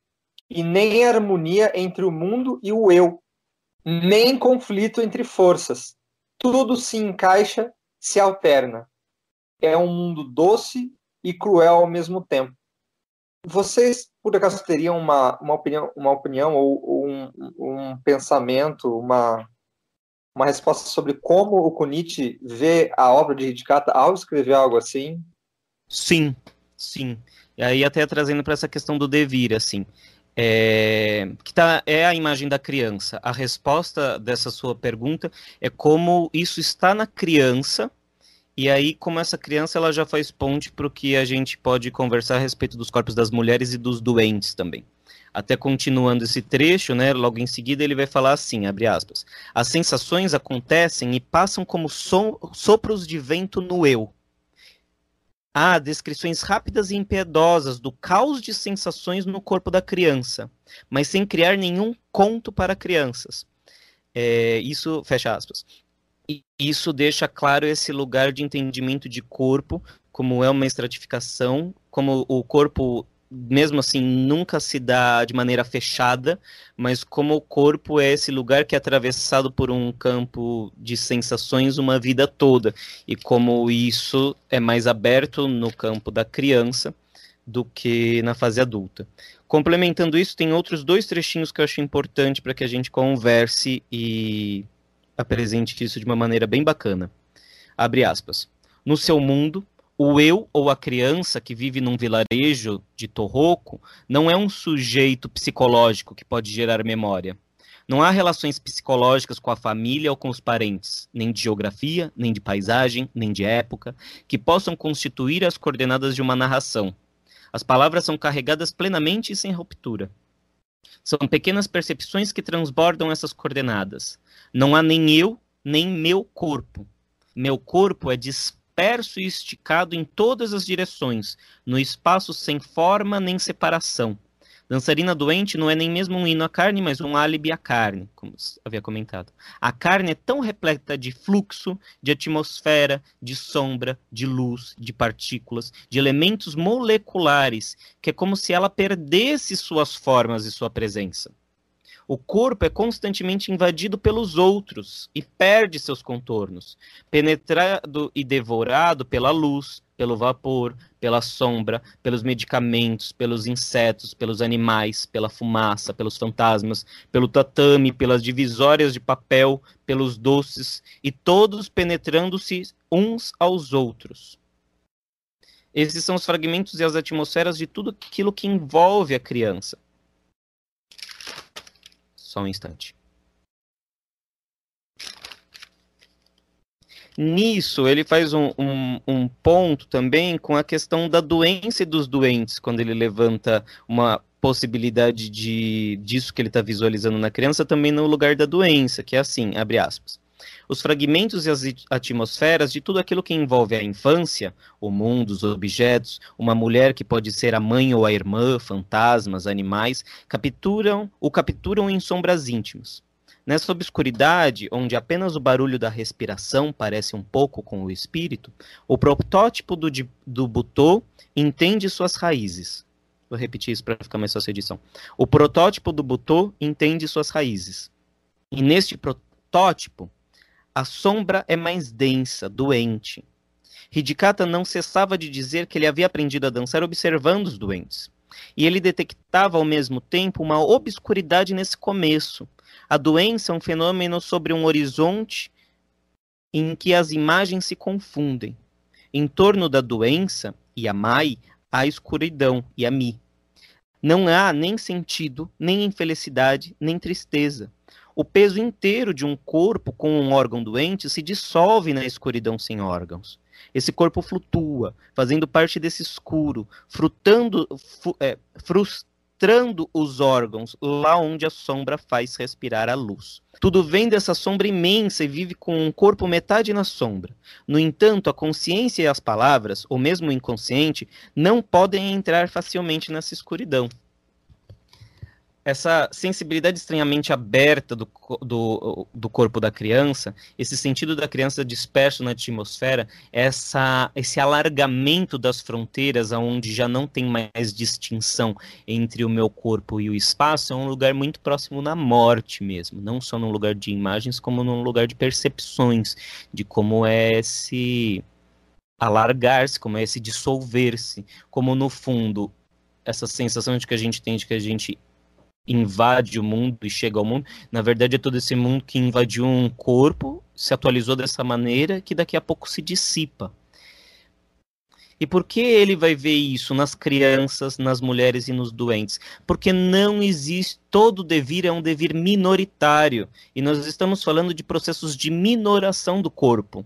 e nem harmonia entre o mundo e o eu, nem conflito entre forças. Tudo se encaixa, se alterna. É um mundo doce e cruel ao mesmo tempo. Vocês, por acaso, teriam uma, uma opinião, uma opinião ou, um, um pensamento, uma, uma resposta sobre como o Kunichi vê a obra de Hidikata ao escrever algo assim? Sim, sim. E aí até trazendo para essa questão do devir, assim, é, que tá, é a imagem da criança. A resposta dessa sua pergunta é como isso está na criança, e aí como essa criança ela já faz ponte para o que a gente pode conversar a respeito dos corpos das mulheres e dos doentes também. Até continuando esse trecho, né, logo em seguida ele vai falar assim, abre aspas, as sensações acontecem e passam como so sopros de vento no eu, há descrições rápidas e impiedosas do caos de sensações no corpo da criança, mas sem criar nenhum conto para crianças. É, isso, fecha aspas. E isso deixa claro esse lugar de entendimento de corpo, como é uma estratificação, como o corpo mesmo assim, nunca se dá de maneira fechada, mas como o corpo é esse lugar que é atravessado por um campo de sensações uma vida toda, e como isso é mais aberto no campo da criança do que na fase adulta. Complementando isso, tem outros dois trechinhos que eu acho importante para que a gente converse e apresente isso de uma maneira bem bacana. Abre aspas. No seu mundo, o eu ou a criança que vive num vilarejo de Torroco não é um sujeito psicológico que pode gerar memória. Não há relações psicológicas com a família ou com os parentes, nem de geografia, nem de paisagem, nem de época, que possam constituir as coordenadas de uma narração. As palavras são carregadas plenamente e sem ruptura. São pequenas percepções que transbordam essas coordenadas. Não há nem eu, nem meu corpo. Meu corpo é disperso disperso e esticado em todas as direções, no espaço sem forma nem separação. Dançarina doente não é nem mesmo um hino à carne, mas um álibi à carne, como havia comentado. A carne é tão repleta de fluxo, de atmosfera, de sombra, de luz, de partículas, de elementos moleculares, que é como se ela perdesse suas formas e sua presença. O corpo é constantemente invadido pelos outros e perde seus contornos, penetrado e devorado pela luz, pelo vapor, pela sombra, pelos medicamentos, pelos insetos, pelos animais, pela fumaça, pelos fantasmas, pelo tatame, pelas divisórias de papel, pelos doces, e todos penetrando-se uns aos outros. Esses são os fragmentos e as atmosferas de tudo aquilo que envolve a criança. Só um instante. Nisso, ele faz um, um, um, ponto também com a questão da doença e dos doentes, quando ele levanta uma possibilidade de disso que ele está visualizando na criança também no lugar da doença, que é assim, abre aspas os fragmentos e as atmosferas de tudo aquilo que envolve a infância, o mundo, os objetos, uma mulher que pode ser a mãe ou a irmã, fantasmas, animais, capturam o capturam em sombras íntimas. Nessa obscuridade, onde apenas o barulho da respiração parece um pouco com o espírito, o protótipo do, do Butô entende suas raízes. Vou repetir isso para ficar mais fácil a edição. O protótipo do Butô entende suas raízes. E neste protótipo, a sombra é mais densa, doente. Hidikata não cessava de dizer que ele havia aprendido a dançar observando os doentes. E ele detectava ao mesmo tempo uma obscuridade nesse começo. A doença é um fenômeno sobre um horizonte em que as imagens se confundem. Em torno da doença e a Mai, há escuridão e a Mi. Não há nem sentido, nem infelicidade, nem tristeza o peso inteiro de um corpo com um órgão doente se dissolve na escuridão sem órgãos. Esse corpo flutua, fazendo parte desse escuro, frutando, é, frustrando os órgãos lá onde a sombra faz respirar a luz. Tudo vem dessa sombra imensa e vive com um corpo metade na sombra. No entanto, a consciência e as palavras, ou mesmo o inconsciente, não podem entrar facilmente nessa escuridão essa sensibilidade estranhamente aberta do, do, do, corpo da criança, esse sentido da criança disperso na atmosfera, essa, esse alargamento das fronteiras, aonde já não tem mais distinção entre o meu corpo e o espaço, é um lugar muito próximo na morte mesmo, não só num lugar de imagens, como num lugar de percepções, de como é esse alargar-se, como é esse dissolver-se, como no fundo essa sensação de que a gente tem de que a gente invade o mundo e chega ao mundo. Na verdade, é todo esse mundo que invadiu um corpo, se atualizou dessa maneira, que daqui a pouco se dissipa. E por que ele vai ver isso nas crianças, nas mulheres e nos doentes? Porque não existe. Todo devir é um devir minoritário. E nós estamos falando de processos de minoração do corpo.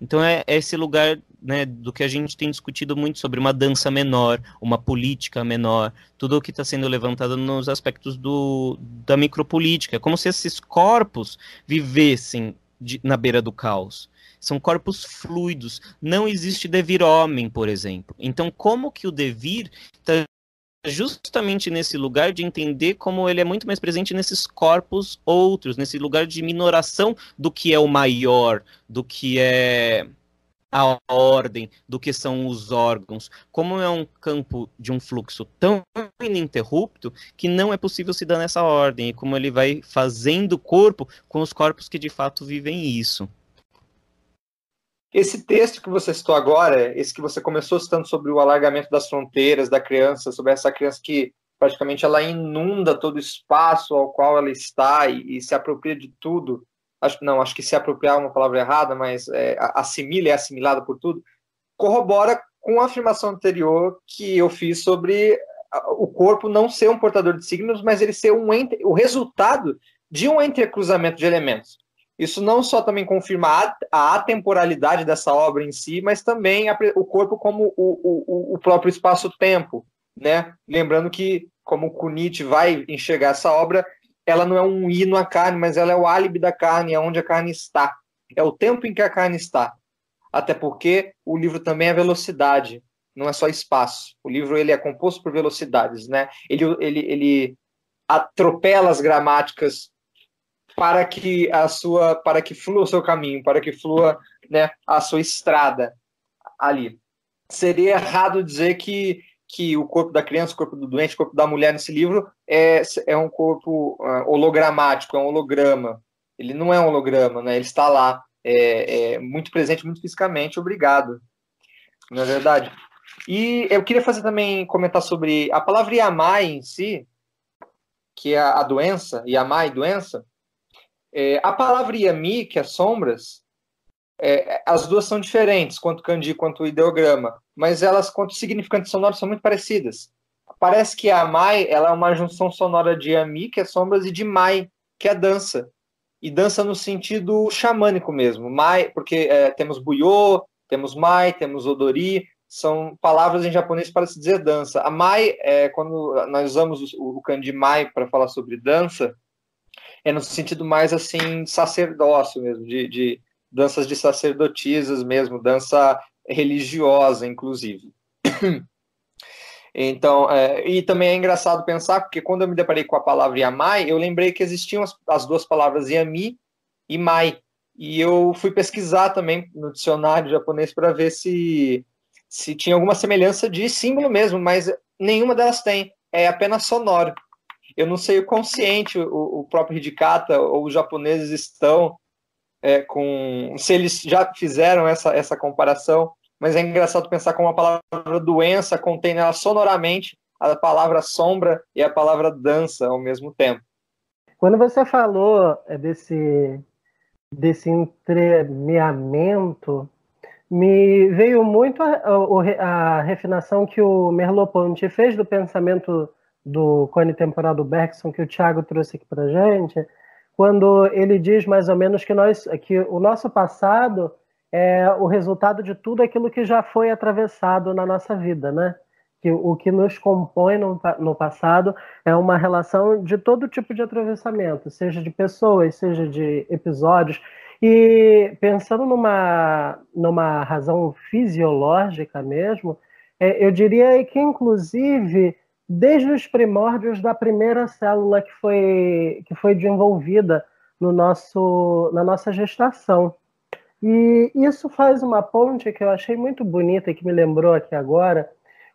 Então é, é esse lugar né, do que a gente tem discutido muito sobre uma dança menor, uma política menor, tudo o que está sendo levantado nos aspectos do, da micropolítica. É como se esses corpos vivessem de, na beira do caos. São corpos fluidos. Não existe devir homem, por exemplo. Então, como que o devir está justamente nesse lugar de entender como ele é muito mais presente nesses corpos outros, nesse lugar de minoração do que é o maior, do que é a ordem, do que são os órgãos. Como é um campo de um fluxo tão ininterrupto que não é possível se dar nessa ordem, e como ele vai fazendo o corpo com os corpos que de fato vivem isso. Esse texto que você citou agora, esse que você começou citando sobre o alargamento das fronteiras da criança, sobre essa criança que praticamente ela inunda todo o espaço ao qual ela está e, e se apropria de tudo. Acho, não, acho que se apropriar é uma palavra errada, mas é, assimila, é assimilada por tudo. Corrobora com a afirmação anterior que eu fiz sobre o corpo não ser um portador de signos, mas ele ser um entre, o resultado de um entrecruzamento de elementos. Isso não só também confirma a atemporalidade dessa obra em si, mas também a, o corpo como o, o, o próprio espaço-tempo. Né? Lembrando que, como Kunit vai enxergar essa obra, ela não é um hino à carne, mas ela é o álibi da carne, é onde a carne está. É o tempo em que a carne está. Até porque o livro também é velocidade, não é só espaço. O livro ele é composto por velocidades, né? Ele, ele, ele atropela as gramáticas para que a sua para que flua o seu caminho, para que flua né, a sua estrada ali. Seria errado dizer que, que o corpo da criança, o corpo do doente, o corpo da mulher nesse livro é, é um corpo uh, hologramático, é um holograma. Ele não é um holograma, né? ele está lá, é, é muito presente, muito fisicamente, obrigado. Não é verdade? E eu queria fazer também comentar sobre a palavra Yamai em si, que é a doença, Yamai, doença, é, a palavra Yami, que é sombras, é, as duas são diferentes, quanto kanji quanto ideograma, mas elas, quanto significantes sonoros, são muito parecidas. Parece que a Mai ela é uma junção sonora de Yami, que é sombras, e de Mai, que é dança. E dança no sentido xamânico mesmo. Mai, porque é, temos Buyo, temos Mai, temos Odori, são palavras em japonês para se dizer dança. A Mai, é, quando nós usamos o, o kanji Mai para falar sobre dança, é no sentido mais assim sacerdócio mesmo, de, de danças de sacerdotisas mesmo, dança religiosa, inclusive. (clears throat) Então, é, e também é engraçado pensar, porque quando eu me deparei com a palavra Yamai, eu lembrei que existiam as, as, duas palavras Yami e Mai. E eu fui pesquisar também no dicionário japonês para ver se, se tinha alguma semelhança de símbolo mesmo, mas nenhuma delas tem. É apenas sonoro eu não sei o consciente o, o próprio Hidikata ou os japoneses estão é, com. se eles já fizeram essa, essa comparação, mas é engraçado pensar como a palavra doença contém sonoramente a palavra sombra e a palavra dança ao mesmo tempo. Quando você falou é, desse, desse entremeamento, me veio muito a, a, a refinação que o Merleau-Ponty fez do pensamento do Cone Temporal do Bergson que o Thiago trouxe aqui para gente, quando ele diz mais ou menos que nós, que o nosso passado é o resultado de tudo aquilo que já foi atravessado na nossa vida, né? Que o que nos compõe no, no passado é uma relação de todo tipo de atravessamento, seja de pessoas, seja de episódios. E pensando numa, numa razão fisiológica mesmo, é, eu diria que, inclusive, desde os primórdios da primeira célula que foi, que foi desenvolvida no nosso, na nossa gestação. E isso faz uma ponte que eu achei muito bonita e que me lembrou aqui agora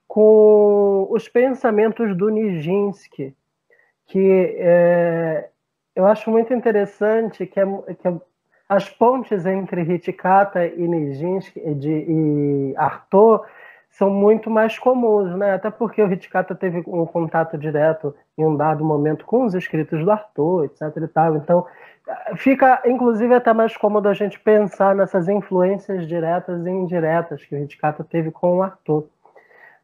com os pensamentos do Nijinsky, que é, eu acho muito interessante que, é, que é, as pontes entre Hitikata e Nijinsky de, e são muito mais comuns, né? Até porque o Hitikata teve um contato direto em um dado momento com os escritos do Arthur, etc. E tal. Então, fica, inclusive, até mais cômodo a gente pensar nessas influências diretas e indiretas que o Hitikata teve com o Arthur.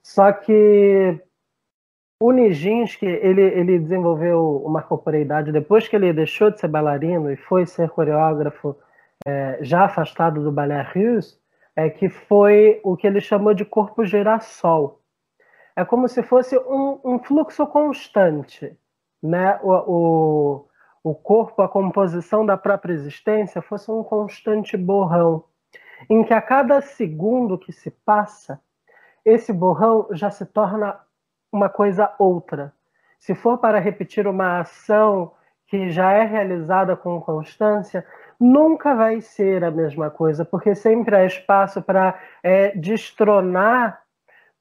Só que o Nijinsky, ele, ele desenvolveu uma corporeidade depois que ele deixou de ser bailarino e foi ser coreógrafo é, já afastado do ballet russe, é que foi o que ele chamou de corpo girassol. É como se fosse um, um fluxo constante, né? O, o, o corpo, a composição da própria existência fosse um constante borrão, em que a cada segundo que se passa, esse borrão já se torna uma coisa outra. Se for para repetir uma ação que já é realizada com constância, nunca vai ser a mesma coisa, porque sempre há espaço para é, destronar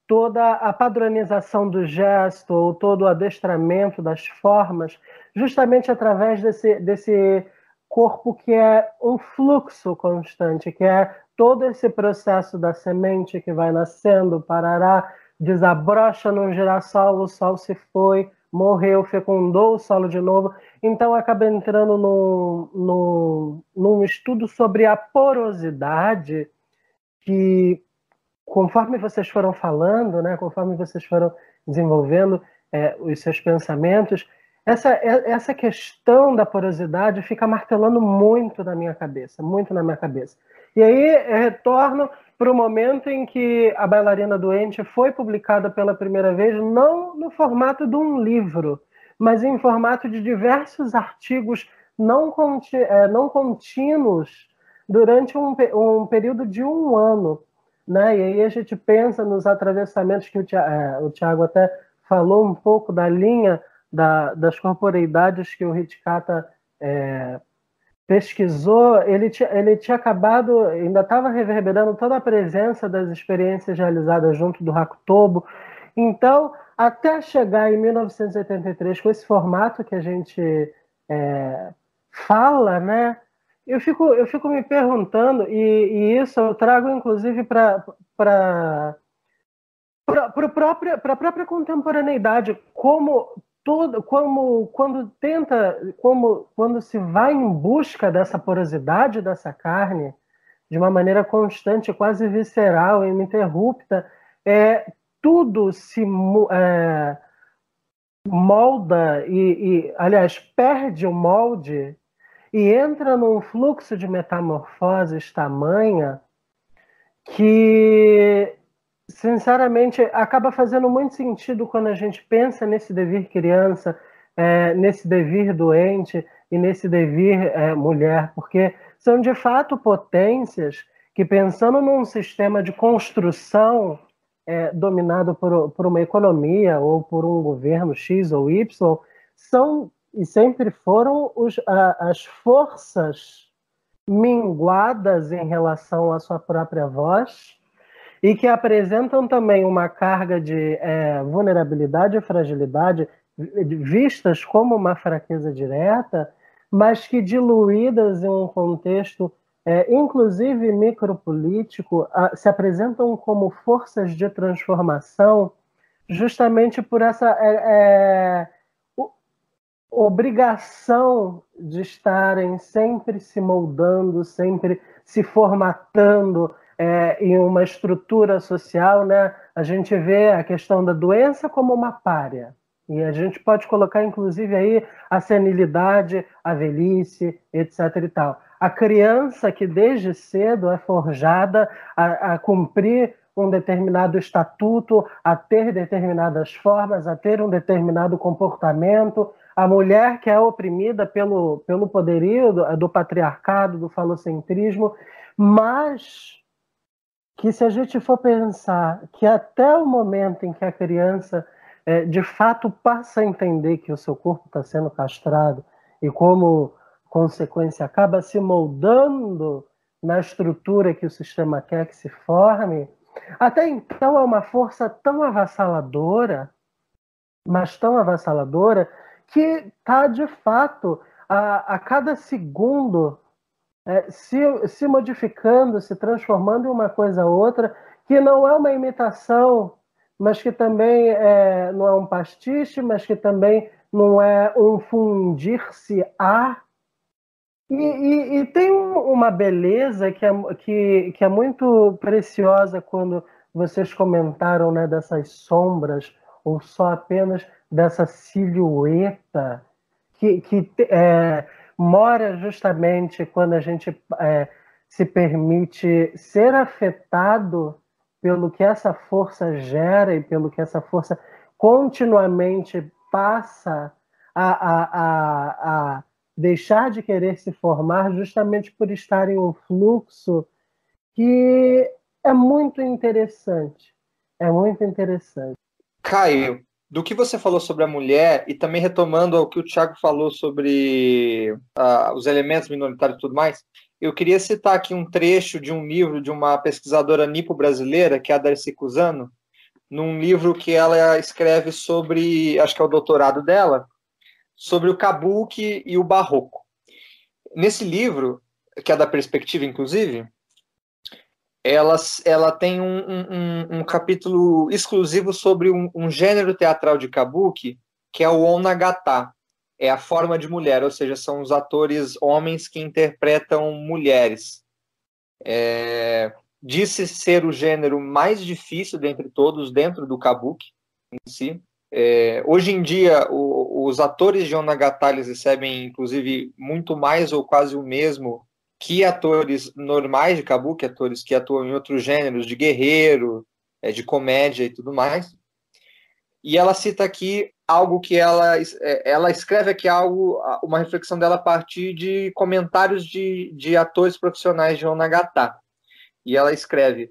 toda a padronização do gesto ou todo o adestramento das formas, justamente através desse, desse corpo que é um fluxo constante, que é todo esse processo da semente que vai nascendo, parará, desabrocha num girassol, o sol se foi, morreu, fecundou o solo de novo. Então acaba entrando num, num, num estudo sobre a porosidade que, conforme vocês foram falando, né, conforme vocês foram desenvolvendo é, os seus pensamentos, essa, é, essa questão da porosidade fica martelando muito na minha cabeça, muito na minha cabeça. E aí retorno para o momento em que a bailarina doente foi publicada pela primeira vez, não no formato de um livro, mas em formato de diversos artigos não, conti é, não contínuos durante um, um, período de um ano. Né? E aí a gente pensa nos atravessamentos que o é, Tiago até falou um pouco da linha da, das corporeidades que o Hitkata é, pesquisou, ele tinha, ele tinha acabado, ainda estava reverberando toda a presença das experiências realizadas junto do Rakutobo. Então, até chegar em 1983 com esse formato que a gente é, fala, né? Eu fico, eu fico me perguntando, e, e isso eu trago inclusive para para a própria, contemporaneidade, como todo, como quando tenta, como quando se vai em busca dessa porosidade dessa carne de uma maneira constante, quase visceral, ininterrupta, é, tudo se é, molda e, e, aliás, perde o molde e entra num fluxo de metamorfoses tamanha que sinceramente, acaba fazendo muito sentido quando a gente pensa nesse devir criança, é, nesse devir doente e nesse devir é, mulher, porque são de fato potências que, pensando num sistema de construção é, dominado por, por uma economia ou por um governo X ou Y, são e sempre foram os, a, as forças minguadas em relação à sua própria voz e que apresentam também uma carga de é, vulnerabilidade e fragilidade vistas como uma fraqueza direta, mas que diluídas em um contexto, é, inclusive micropolítico, a, se apresentam como forças de transformação, justamente por essa é, é obrigação de estarem sempre se moldando, sempre se formatando, é, em uma estrutura social, né, a gente vê a questão da doença como uma párea. E a gente pode colocar, inclusive, aí a senilidade, a velhice, etc. e tal. A criança que desde cedo é forjada a, a cumprir um determinado estatuto, a ter determinadas formas, a ter um determinado comportamento. A mulher que é oprimida pelo, pelo poderio do, do patriarcado, do falocentrismo, mas que se a gente for pensar que até o momento em que a criança é, de fato passa a entender que o seu corpo está sendo castrado e como consequência acaba se moldando na estrutura que o sistema quer que se forme, até então é uma força tão avassaladora, mas tão avassaladora, que está de fato a, a cada segundo é, se, se modificando, se transformando em uma coisa ou outra, que não é uma imitação, mas que também é, não é um pastiche, mas que também não é um fundir-se a. E, e, e, tem uma beleza que é, que, que é muito preciosa quando vocês comentaram né, dessas sombras, ou só apenas dessa silhueta, que, que é, mora justamente quando a gente é, se permite ser afetado pelo que essa força gera e pelo que essa força continuamente passa a, a, a, a deixar de querer se formar justamente por estar em um fluxo que é muito interessante. É muito interessante. Caio, do que você falou sobre a mulher e também retomando o que o Thiago falou sobre uh, os elementos minoritários e tudo mais, eu queria citar aqui um trecho de um livro de uma pesquisadora nipo-brasileira, que é a Darcy Cusano, num livro que ela escreve sobre, acho que é o doutorado dela, sobre o kabuki e o barroco. Nesse livro, que é da perspectiva, inclusive, ela, ela tem um, um, um capítulo exclusivo sobre um, um, gênero teatral de kabuki, que é o onagata, é a forma de mulher, ou seja, são os atores homens que interpretam mulheres. É, disse ser o gênero mais difícil dentre todos, dentro do kabuki em si. É, hoje em dia, o, os atores de onagata recebem, inclusive, muito mais ou quase o mesmo que atores normais de kabuki, atores que atuam em outros gêneros, de guerreiro, é, de comédia e tudo mais. E ela cita aqui algo que ela, é, ela escreve aqui algo, uma reflexão dela a partir de comentários de, de atores profissionais de Onagata. E ela escreve: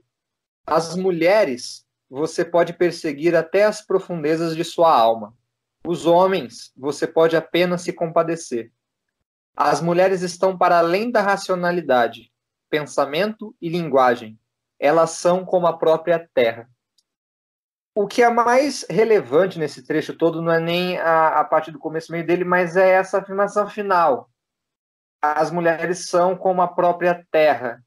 As mulheres você pode perseguir até as profundezas de sua alma. Os homens você pode apenas se compadecer. As mulheres estão para além da racionalidade, pensamento e linguagem. Elas são como a própria terra. O que é mais relevante nesse trecho todo não é nem a, a parte do começo meio dele, mas é essa afirmação final. As mulheres são como a própria terra.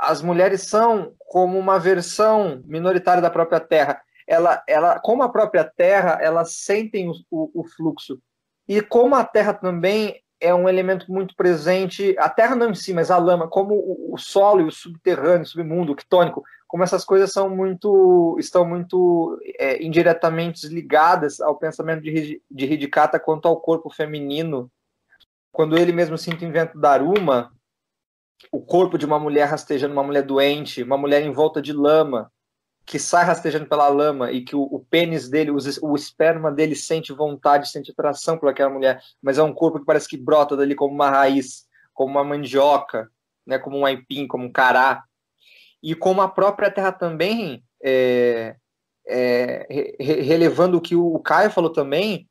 As mulheres são como uma versão minoritária da própria terra. Ela, ela, como a própria terra, elas sentem o, o, o fluxo. E como a terra também é um elemento muito presente, a terra não em si, mas a lama, como o, solo e o subterrâneo, o submundo, o quitônico, como essas coisas são muito, estão muito é, indiretamente ligadas ao pensamento de, de Hidikata quanto ao corpo feminino. Quando ele mesmo em Vento Daruma, o corpo de uma mulher rastejando uma mulher doente, uma mulher em volta de lama, que sai rastejando pela lama e que o, o pênis dele, o, o, esperma dele sente vontade, sente atração por aquela mulher, mas é um corpo que parece que brota dali como uma raiz, como uma mandioca, né, como um aipim, como um cará. E como a própria Terra também, é, é, re, relevando o que o Caio falou também,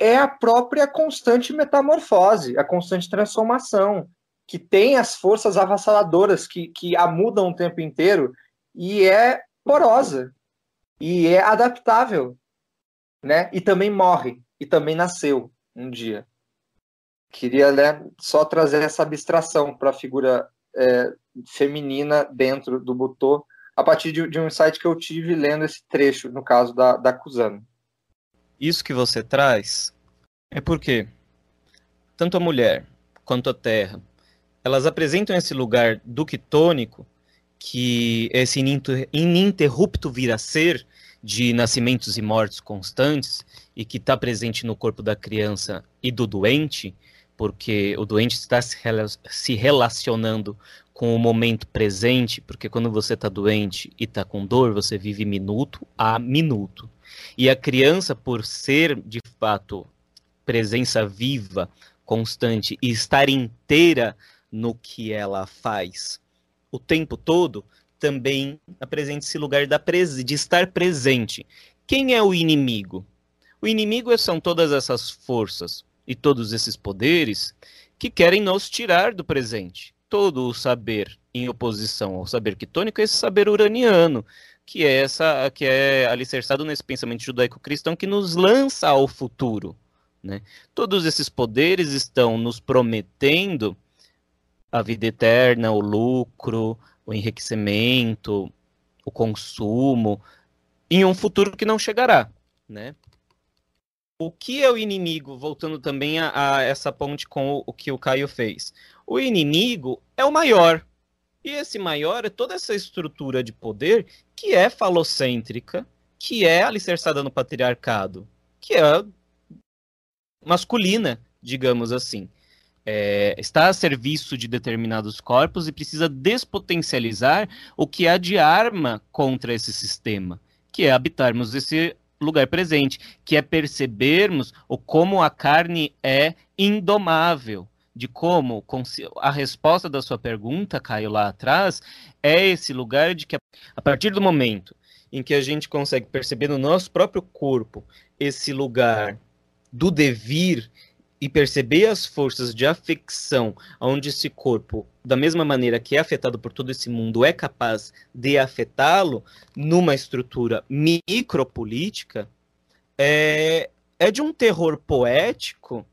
é a própria constante metamorfose, a constante transformação, que tem as forças avassaladoras que, que a mudam o tempo inteiro e é porosa e é adaptável, né? E também morre e também nasceu um dia. Queria né, só trazer essa abstração para a figura é, feminina dentro do Butô, a partir de, de, um insight que eu tive lendo esse trecho, no caso da, da Kuzano. Isso que você traz é porque tanto a mulher quanto a terra, elas apresentam esse lugar do quitônico que esse ininterrupto vir a ser de nascimentos e mortes constantes e que está presente no corpo da criança e do doente, porque o doente está se relacionando com o momento presente, porque quando você está doente e está com dor, você vive minuto a minuto. E a criança, por ser de fato presença viva, constante e estar inteira no que ela faz, o tempo todo, também apresenta esse lugar da de estar presente. Quem é o inimigo? O inimigo são todas essas forças e todos esses poderes que querem nos tirar do presente. Todo o saber em oposição ao saber quitônico é esse saber uraniano, que é essa que é alicerçado nesse pensamento judaico-cristão que nos lança ao futuro. Né? Todos esses poderes estão nos prometendo a vida eterna, o lucro, o enriquecimento, o consumo, em um futuro que não chegará, né? O que é o inimigo, voltando também a, a essa ponte com o, o que o Caio fez? O inimigo é o maior, e esse maior é toda essa estrutura de poder que é falocêntrica, que é alicerçada no patriarcado, que é masculina, digamos assim é, está a serviço de determinados corpos e precisa despotencializar o que há de arma contra esse sistema, que é habitarmos esse lugar presente, que é percebermos o como a carne é indomável, de como a resposta da sua pergunta, Caio, lá atrás, é esse lugar de que a partir do momento em que a gente consegue perceber no nosso próprio corpo esse lugar do devir e perceber as forças de afecção onde esse corpo, da mesma maneira que é afetado por todo esse mundo, é capaz de afetá-lo numa estrutura micropolítica, é, é de um terror poético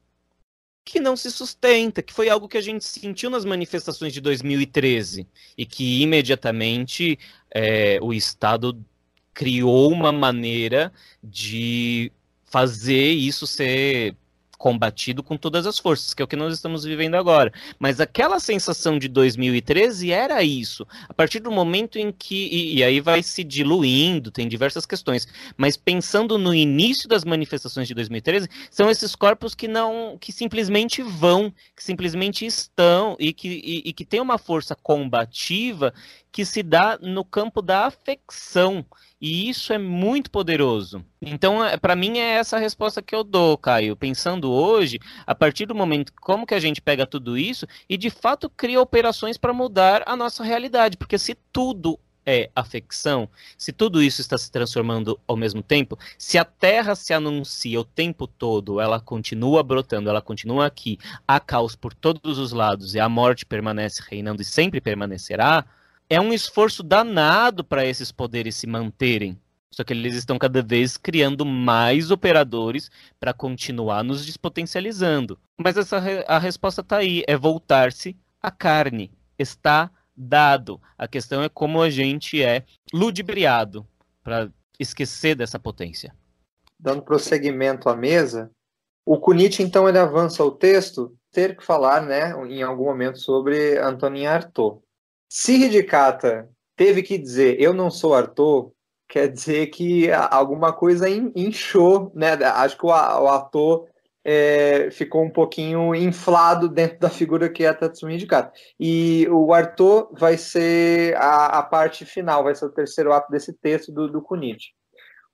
que não se sustenta, que foi algo que a gente sentiu nas manifestações de 2013 e que imediatamente é, o Estado criou uma maneira de fazer isso ser combatido com todas as forças, que é o que nós estamos vivendo agora. Mas aquela sensação de 2013 era isso. A partir do momento em que. E, e, aí vai se diluindo, tem diversas questões. Mas pensando no início das manifestações de 2013, são esses corpos que não. que simplesmente vão, que simplesmente estão e que, e, e que tem uma força combativa que se dá no campo da afecção. E isso é muito poderoso. Então, é, para mim, é essa a resposta que eu dou, Caio. Pensando hoje, a partir do momento como que a gente pega tudo isso e de fato cria operações para mudar a nossa realidade. Porque se tudo é afecção, se tudo isso está se transformando ao mesmo tempo, se a Terra se anuncia o tempo todo, ela continua brotando, ela continua aqui, há caos por todos os lados e a morte permanece reinando e sempre permanecerá, é um esforço danado para esses poderes se manterem. Só que eles estão cada vez criando mais operadores para continuar nos despotencializando. Mas essa a resposta está aí, é voltar-se à carne. Está dado. A questão é como a gente é ludibriado para esquecer dessa potência. Dando prosseguimento à mesa, o Kunit então ele avança o texto ter que falar, né, em algum momento sobre Antonin Artaud. Se Hidikata teve que dizer eu não sou Arthur, quer dizer que alguma coisa inchou, né? Acho que o, ator é, ficou um pouquinho inflado dentro da figura que é a Tatsumi Hidikata. E o Arthur vai ser a, a, parte final, vai ser o terceiro ato desse texto do, do Kunichi,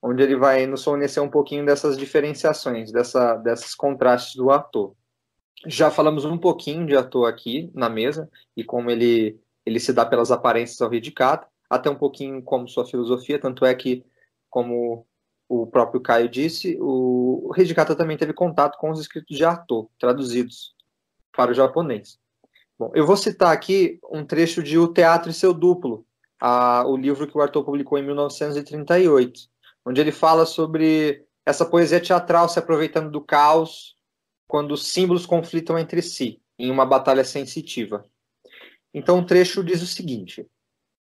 onde ele vai nos fornecer um pouquinho dessas diferenciações, dessa, desses contrastes do ator. Já falamos um pouquinho de ator aqui na mesa e como ele ele se dá pelas aparências ao Hidikata, até um pouquinho como sua filosofia, tanto é que, como o próprio Caio disse, o Hidikata também teve contato com os escritos de Arthur, traduzidos para o japonês. Bom, eu vou citar aqui um trecho de O Teatro e Seu Duplo, a, o livro que o Arthur publicou em 1938, onde ele fala sobre essa poesia teatral se aproveitando do caos quando os símbolos conflitam entre si, em uma batalha sensitiva. Então o trecho diz o seguinte: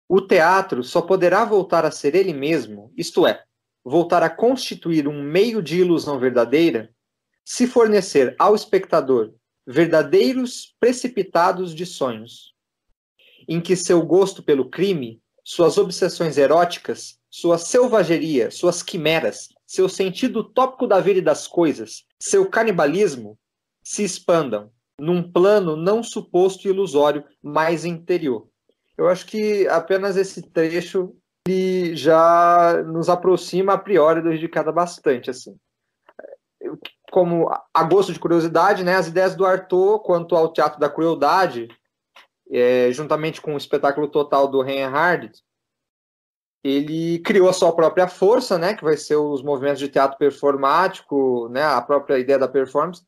O teatro só poderá voltar a ser ele mesmo, isto é, voltar a constituir um meio de ilusão verdadeira, se fornecer ao espectador verdadeiros precipitados de sonhos, em que seu gosto pelo crime, suas obsessões eróticas, sua selvageria, suas quimeras, seu sentido utópico da vida e das coisas, seu canibalismo se expandam, num plano não suposto e ilusório, mais interior. Eu acho que apenas esse trecho ele já nos aproxima a priori do Ridicada bastante, assim. Como a gosto de curiosidade, né, as ideias do Arthur quanto ao teatro da crueldade, é, juntamente com o espetáculo total do Reinhardt, ele criou a sua própria força, né, que vai ser os movimentos de teatro performático, né, a própria ideia da performance,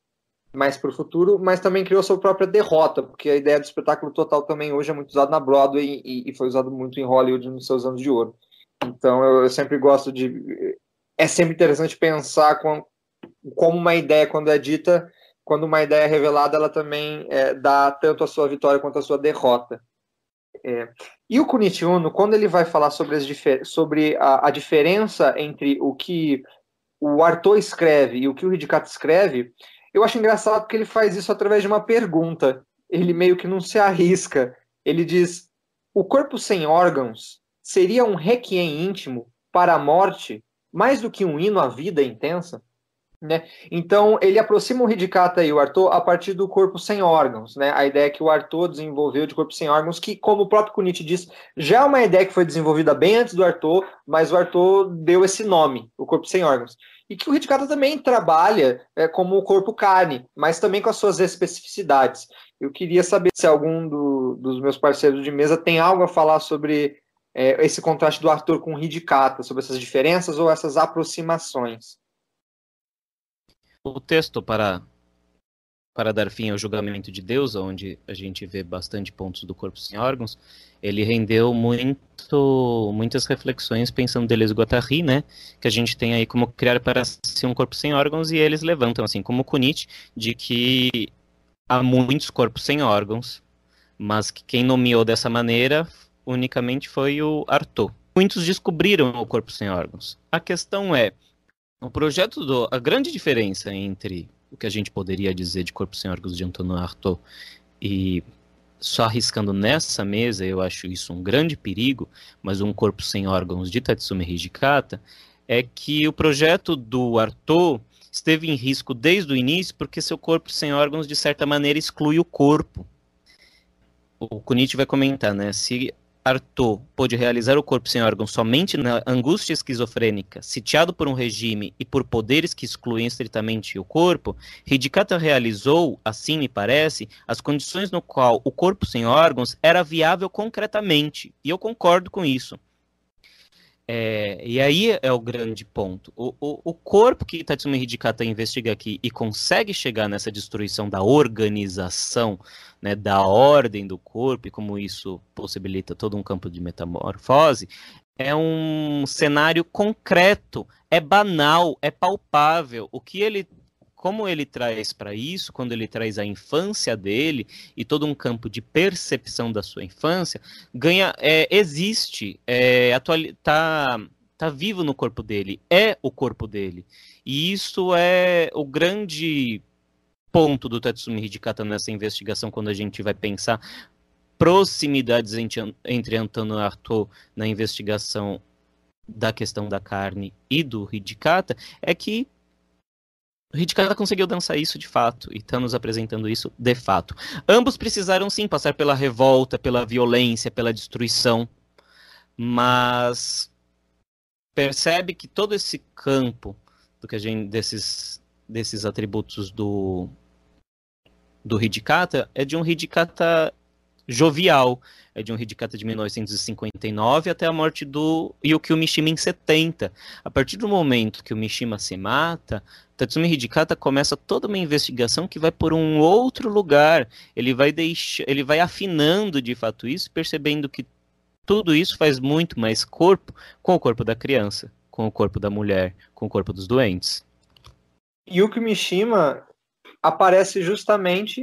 mais para o futuro, mas também criou sua própria derrota, porque a ideia do espetáculo total também hoje é muito usada na Broadway e, e foi usado muito em Hollywood nos seus anos de ouro. Então eu, eu sempre gosto de. É sempre interessante pensar com, como uma ideia, quando é dita, quando uma ideia é revelada, ela também é, dá tanto a sua vitória quanto a sua derrota. É. E o Kunichi Uno, quando ele vai falar sobre, as, sobre a, a, diferença entre o que o Arthur escreve e o que o Hidikata escreve, eu acho engraçado porque ele faz isso através de uma pergunta. Ele meio que não se arrisca. Ele diz: o corpo sem órgãos seria um requiem íntimo para a morte mais do que um hino à vida intensa? Né? Então, ele aproxima o Hidikata e o Arthur a partir do corpo sem órgãos. Né? A ideia que o Arthur desenvolveu de corpo sem órgãos, que, como o próprio Kunichi diz, já é uma ideia que foi desenvolvida bem antes do Arthur, mas o Arthur deu esse nome, o corpo sem órgãos. E que o Hidikata também trabalha é, como o corpo carne, mas também com as suas especificidades. Eu queria saber se algum do, dos meus parceiros de mesa tem algo a falar sobre é, esse contraste do Arthur com o Hidikata, sobre essas diferenças ou essas aproximações. O texto para para dar fim ao julgamento de Deus, onde a gente vê bastante pontos do corpo sem órgãos, ele rendeu muito, muitas reflexões pensando Deleuze e Guattari, né, que a gente tem aí como criar para si um corpo sem órgãos, e eles levantam, assim como Kunit, de que há muitos corpos sem órgãos, mas que quem nomeou dessa maneira unicamente foi o Artaud. Muitos descobriram o corpo sem órgãos. A questão é, o projeto do. A grande diferença entre o que a gente poderia dizer de Corpo Sem Órgãos de Antonio Artaud e só arriscando nessa mesa, eu acho isso um grande perigo, mas um Corpo Sem Órgãos de Tatsumi Hijikata, é que o projeto do Artaud esteve em risco desde o início porque seu corpo sem órgãos, de certa maneira, exclui o corpo. O Kunichi vai comentar, né? Se Artaud pôde realizar o corpo sem órgãos somente na angústia esquizofrênica, sitiado por um regime e por poderes que excluem estritamente o corpo, Hidikata realizou, assim me parece, as condições no qual o corpo sem órgãos era viável concretamente, e eu concordo com isso. É, e aí é o grande ponto. O, o, o corpo que Tatsumi Hidikata investiga aqui e consegue chegar nessa destruição da organização, né, da ordem do corpo, e como isso possibilita todo um campo de metamorfose, é um cenário concreto, é banal, é palpável. O que ele como ele traz para isso, quando ele traz a infância dele e todo um campo de percepção da sua infância, ganha, é, existe, é, tá, tá vivo no corpo dele, é o corpo dele. E isso é o grande ponto do Tatsumi Hidikata nessa investigação, quando a gente vai pensar proximidades entre, entre Antônio Artaud na investigação da questão da carne e do Hidikata, é que Hidikata conseguiu dançar isso de fato e está nos apresentando isso de fato. Ambos precisaram sim passar pela revolta, pela violência, pela destruição, mas percebe que todo esse campo do que a gente desses desses atributos do do Hidikata é de um Hidikata jovial, é de um Hidikata de 1959 até a morte do Yukio Mishima em 70. A partir do momento que o Mishima se mata, Tatsumi Hidikata começa toda uma investigação que vai por um outro lugar. Ele vai deixar, ele vai afinando de fato isso, percebendo que tudo isso faz muito mais corpo com o corpo da criança, com o corpo da mulher, com o corpo dos doentes. Yukio Mishima aparece justamente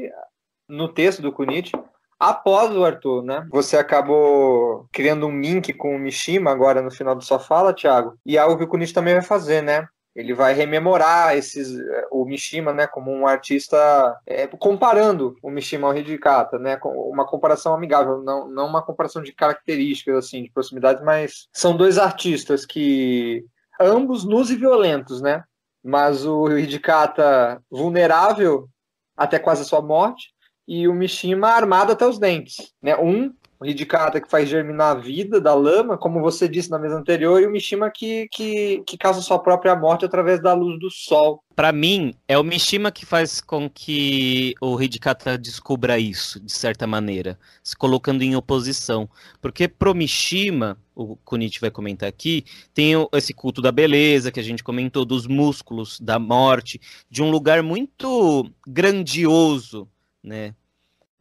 no texto do Kunichi após o Arthur, né? Você acabou criando um link com o Mishima agora no final da sua fala, Thiago, e é algo que o Kunichi também vai fazer, né? Ele vai rememorar esses, o Mishima, né, como um artista, é, comparando o Mishima ao Hidikata, né, com uma comparação amigável, não, não uma comparação de características, assim, de proximidade, mas são dois artistas que ambos nus e violentos, né, mas o Hidikata vulnerável até quase a sua morte, e o Mishima armado até os dentes. Né? Um, o Hidikata que faz germinar a vida da lama, como você disse na mesa anterior, e o Mishima que, que, que causa sua própria morte através da luz do sol. Para mim, é o Mishima que faz com que o Hidikata descubra isso, de certa maneira, se colocando em oposição. Porque pro Mishima, o Kunichi vai comentar aqui, tem esse culto da beleza que a gente comentou, dos músculos, da morte, de um lugar muito grandioso, né?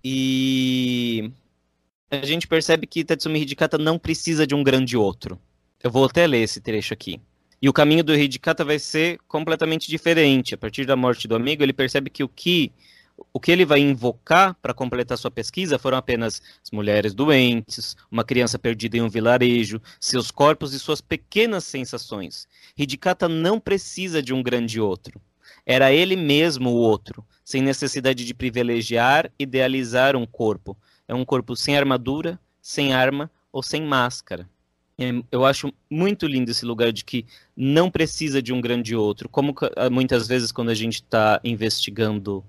E a gente percebe que Tatsumi Hidikata não precisa de um grande outro. Eu vou até ler esse trecho aqui. E o caminho do Hidikata vai ser completamente diferente. A partir da morte do amigo, ele percebe que o que o que ele vai invocar para completar sua pesquisa foram apenas as mulheres doentes, uma criança perdida em um vilarejo, seus corpos e suas pequenas sensações. Hidikata não precisa de um grande outro. Era ele mesmo o outro, sem necessidade de privilegiar, idealizar um corpo. É um corpo sem armadura, sem arma ou sem máscara. É, eu acho muito lindo esse lugar de que não precisa de um grande outro. Como ah, muitas vezes quando a gente está investigando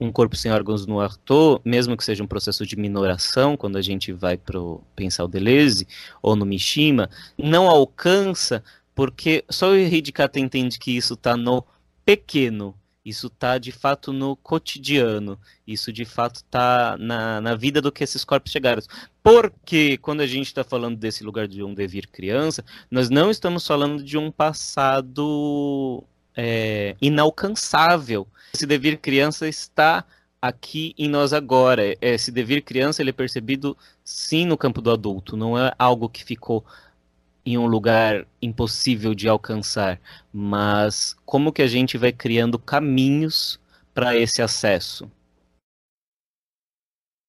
um corpo sem órgãos no Arthur, mesmo que seja um processo de minoração, quando a gente vai para pensar o Deleuze ou no Mishima, não alcança porque só o Hidikata entende que isso está no pequeno, isso está de fato no cotidiano, isso de fato está na, na vida do que esses corpos chegaram. Porque quando a gente está falando desse lugar de um devir criança, nós não estamos falando de um passado é, inalcançável. Esse devir criança está aqui em nós agora. Esse devir criança ele é percebido sim no campo do adulto, não é algo que ficou em um lugar impossível de alcançar, mas como que a gente vai criando caminhos para esse acesso?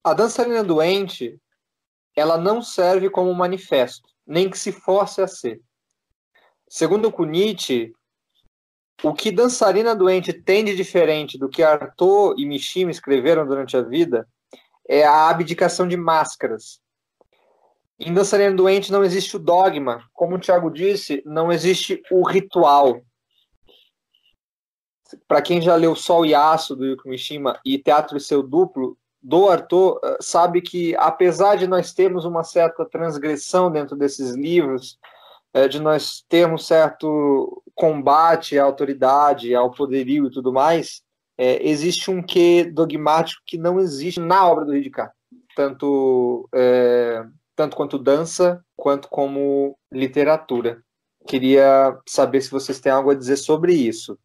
A dançarina doente ela não serve como manifesto, nem que se force a ser. Segundo Kunichi, o que Dançarina Doente tem de diferente do que Arthur e Mishima escreveram durante a vida é a abdicação de máscaras. Em Dançarina Doente não existe o dogma, como o Tiago disse, não existe o ritual. Para quem já leu Sol e Aço do Yuki Mishima e Teatro e Seu Duplo, do Arthur eh, sabe que, apesar de nós termos uma certa transgressão dentro desses livros, eh, de nós termos certo combate à autoridade, ao poderio e tudo mais, é, existe um quê dogmático que não existe na obra do Ridicard, tanto, é, tanto quanto dança, quanto como literatura. Queria saber se vocês têm algo a dizer sobre isso.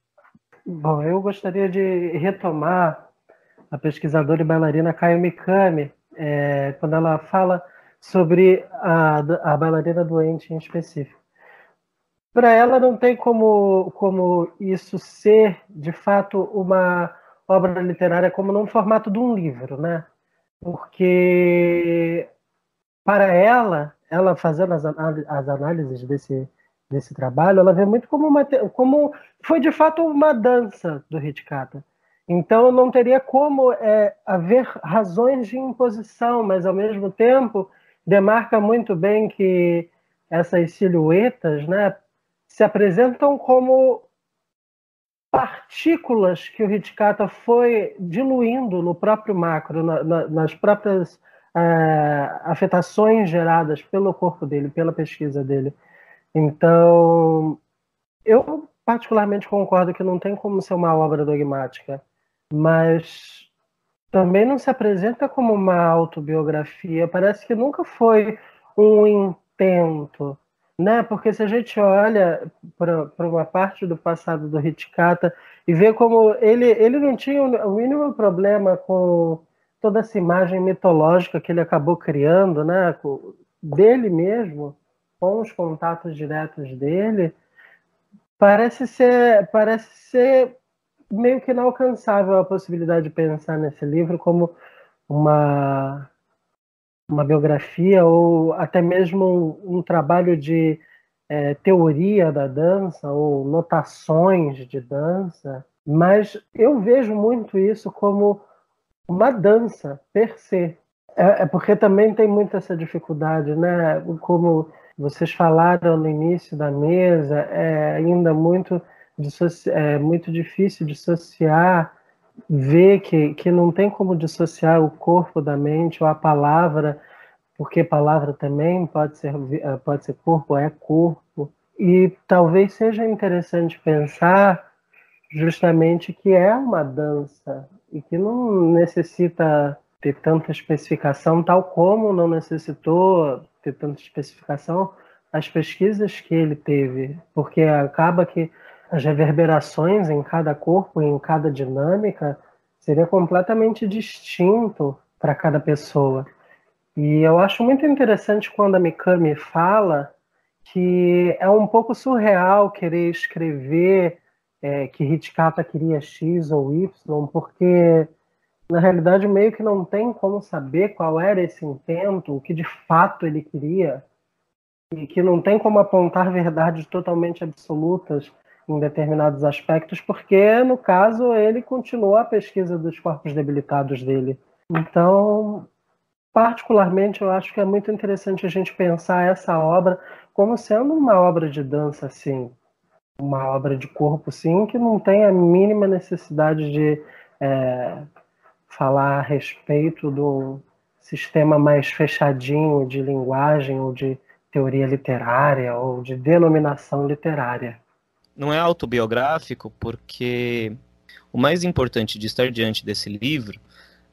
Bom, eu gostaria de retomar a pesquisadora e bailarina Kayo Mikami, é, quando ela fala sobre a, a bailarina doente em específico. Para ela não tem como, como isso ser, de fato, uma obra literária como num formato de um livro, né? Porque para ela, ela fazendo as, as análises desse, desse trabalho, ela vê muito como uma como foi de fato uma dança do Hitkata. Então não teria como é, haver razões de imposição, mas ao mesmo tempo demarca muito bem que essas silhuetas, né, se apresentam como partículas que o Hitkata foi diluindo no próprio macro, na, na, nas próprias é, afetações geradas pelo corpo dele, pela pesquisa dele. Então, eu particularmente concordo que não tem como ser uma obra dogmática mas também não se apresenta como uma autobiografia. Parece que nunca foi um intento, né? Porque se a gente olha para uma parte do passado do Hitkata e vê como ele, ele não tinha o mínimo problema com toda essa imagem mitológica que ele acabou criando, né? Dele mesmo, com os contatos diretos dele, parece ser, parece ser meio que inalcançável a possibilidade de pensar nesse livro como uma, uma biografia ou até mesmo um, um trabalho de é, teoria da dança ou notações de dança, mas eu vejo muito isso como uma dança per se. É, é porque também tem muito essa dificuldade, né? Como vocês falaram no início da mesa, é ainda muito é muito difícil dissociar, ver que, que não tem como dissociar o corpo da mente ou a palavra, porque palavra também pode ser, eh, pode ser corpo, é corpo. E talvez seja interessante pensar justamente que é uma dança e que não necessita ter tanta especificação, tal como não necessitou ter tanta especificação as pesquisas que ele teve, porque acaba que as reverberações em cada corpo, em cada dinâmica, seria completamente distinto para cada pessoa. E eu acho muito interessante quando a Mikami fala que é um pouco surreal querer escrever é, que Hitkata queria X ou Y, porque na realidade meio que não tem como saber qual era esse intento, o que de fato ele queria, e que não tem como apontar verdades totalmente absolutas em determinados aspectos, porque, no caso, ele continuou a pesquisa dos corpos debilitados dele. Então, particularmente, eu acho que é muito interessante a gente pensar essa obra como sendo uma obra de dança, assim, uma obra de corpo, sim, que não tem a mínima necessidade de é, falar a respeito do sistema mais fechadinho de linguagem ou de teoria literária ou de denominação literária. Não é autobiográfico porque o mais importante de estar diante desse livro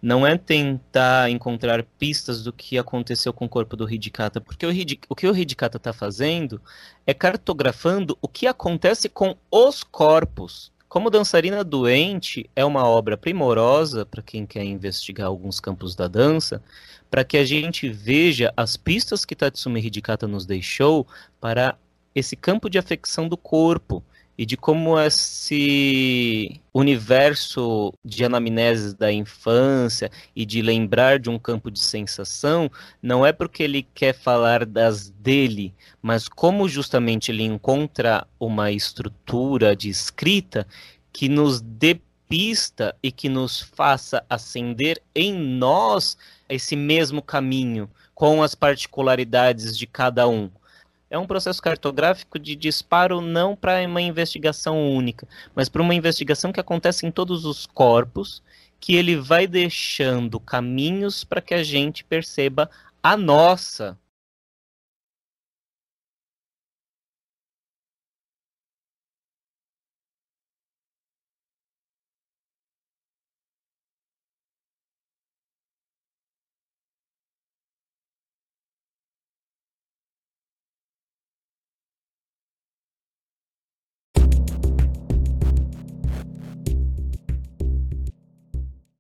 não é tentar encontrar pistas do que aconteceu com o corpo do Hidikata, porque o, Hid, o que o Hidikata está fazendo é cartografando o que acontece com os corpos. Como Dançarina Doente é uma obra primorosa para quem quer investigar alguns campos da dança, para que a gente veja as pistas que Tatsumi Hidikata nos deixou para esse campo de afecção do corpo e de como esse universo de anamneses da infância e de lembrar de um campo de sensação não é porque ele quer falar das dele, mas como justamente ele encontra uma estrutura de escrita que nos dê pista e que nos faça acender em nós esse mesmo caminho com as particularidades de cada um é um processo cartográfico de disparo não para uma investigação única, mas para uma investigação que acontece em todos os corpos, que ele vai deixando caminhos para que a gente perceba a nossa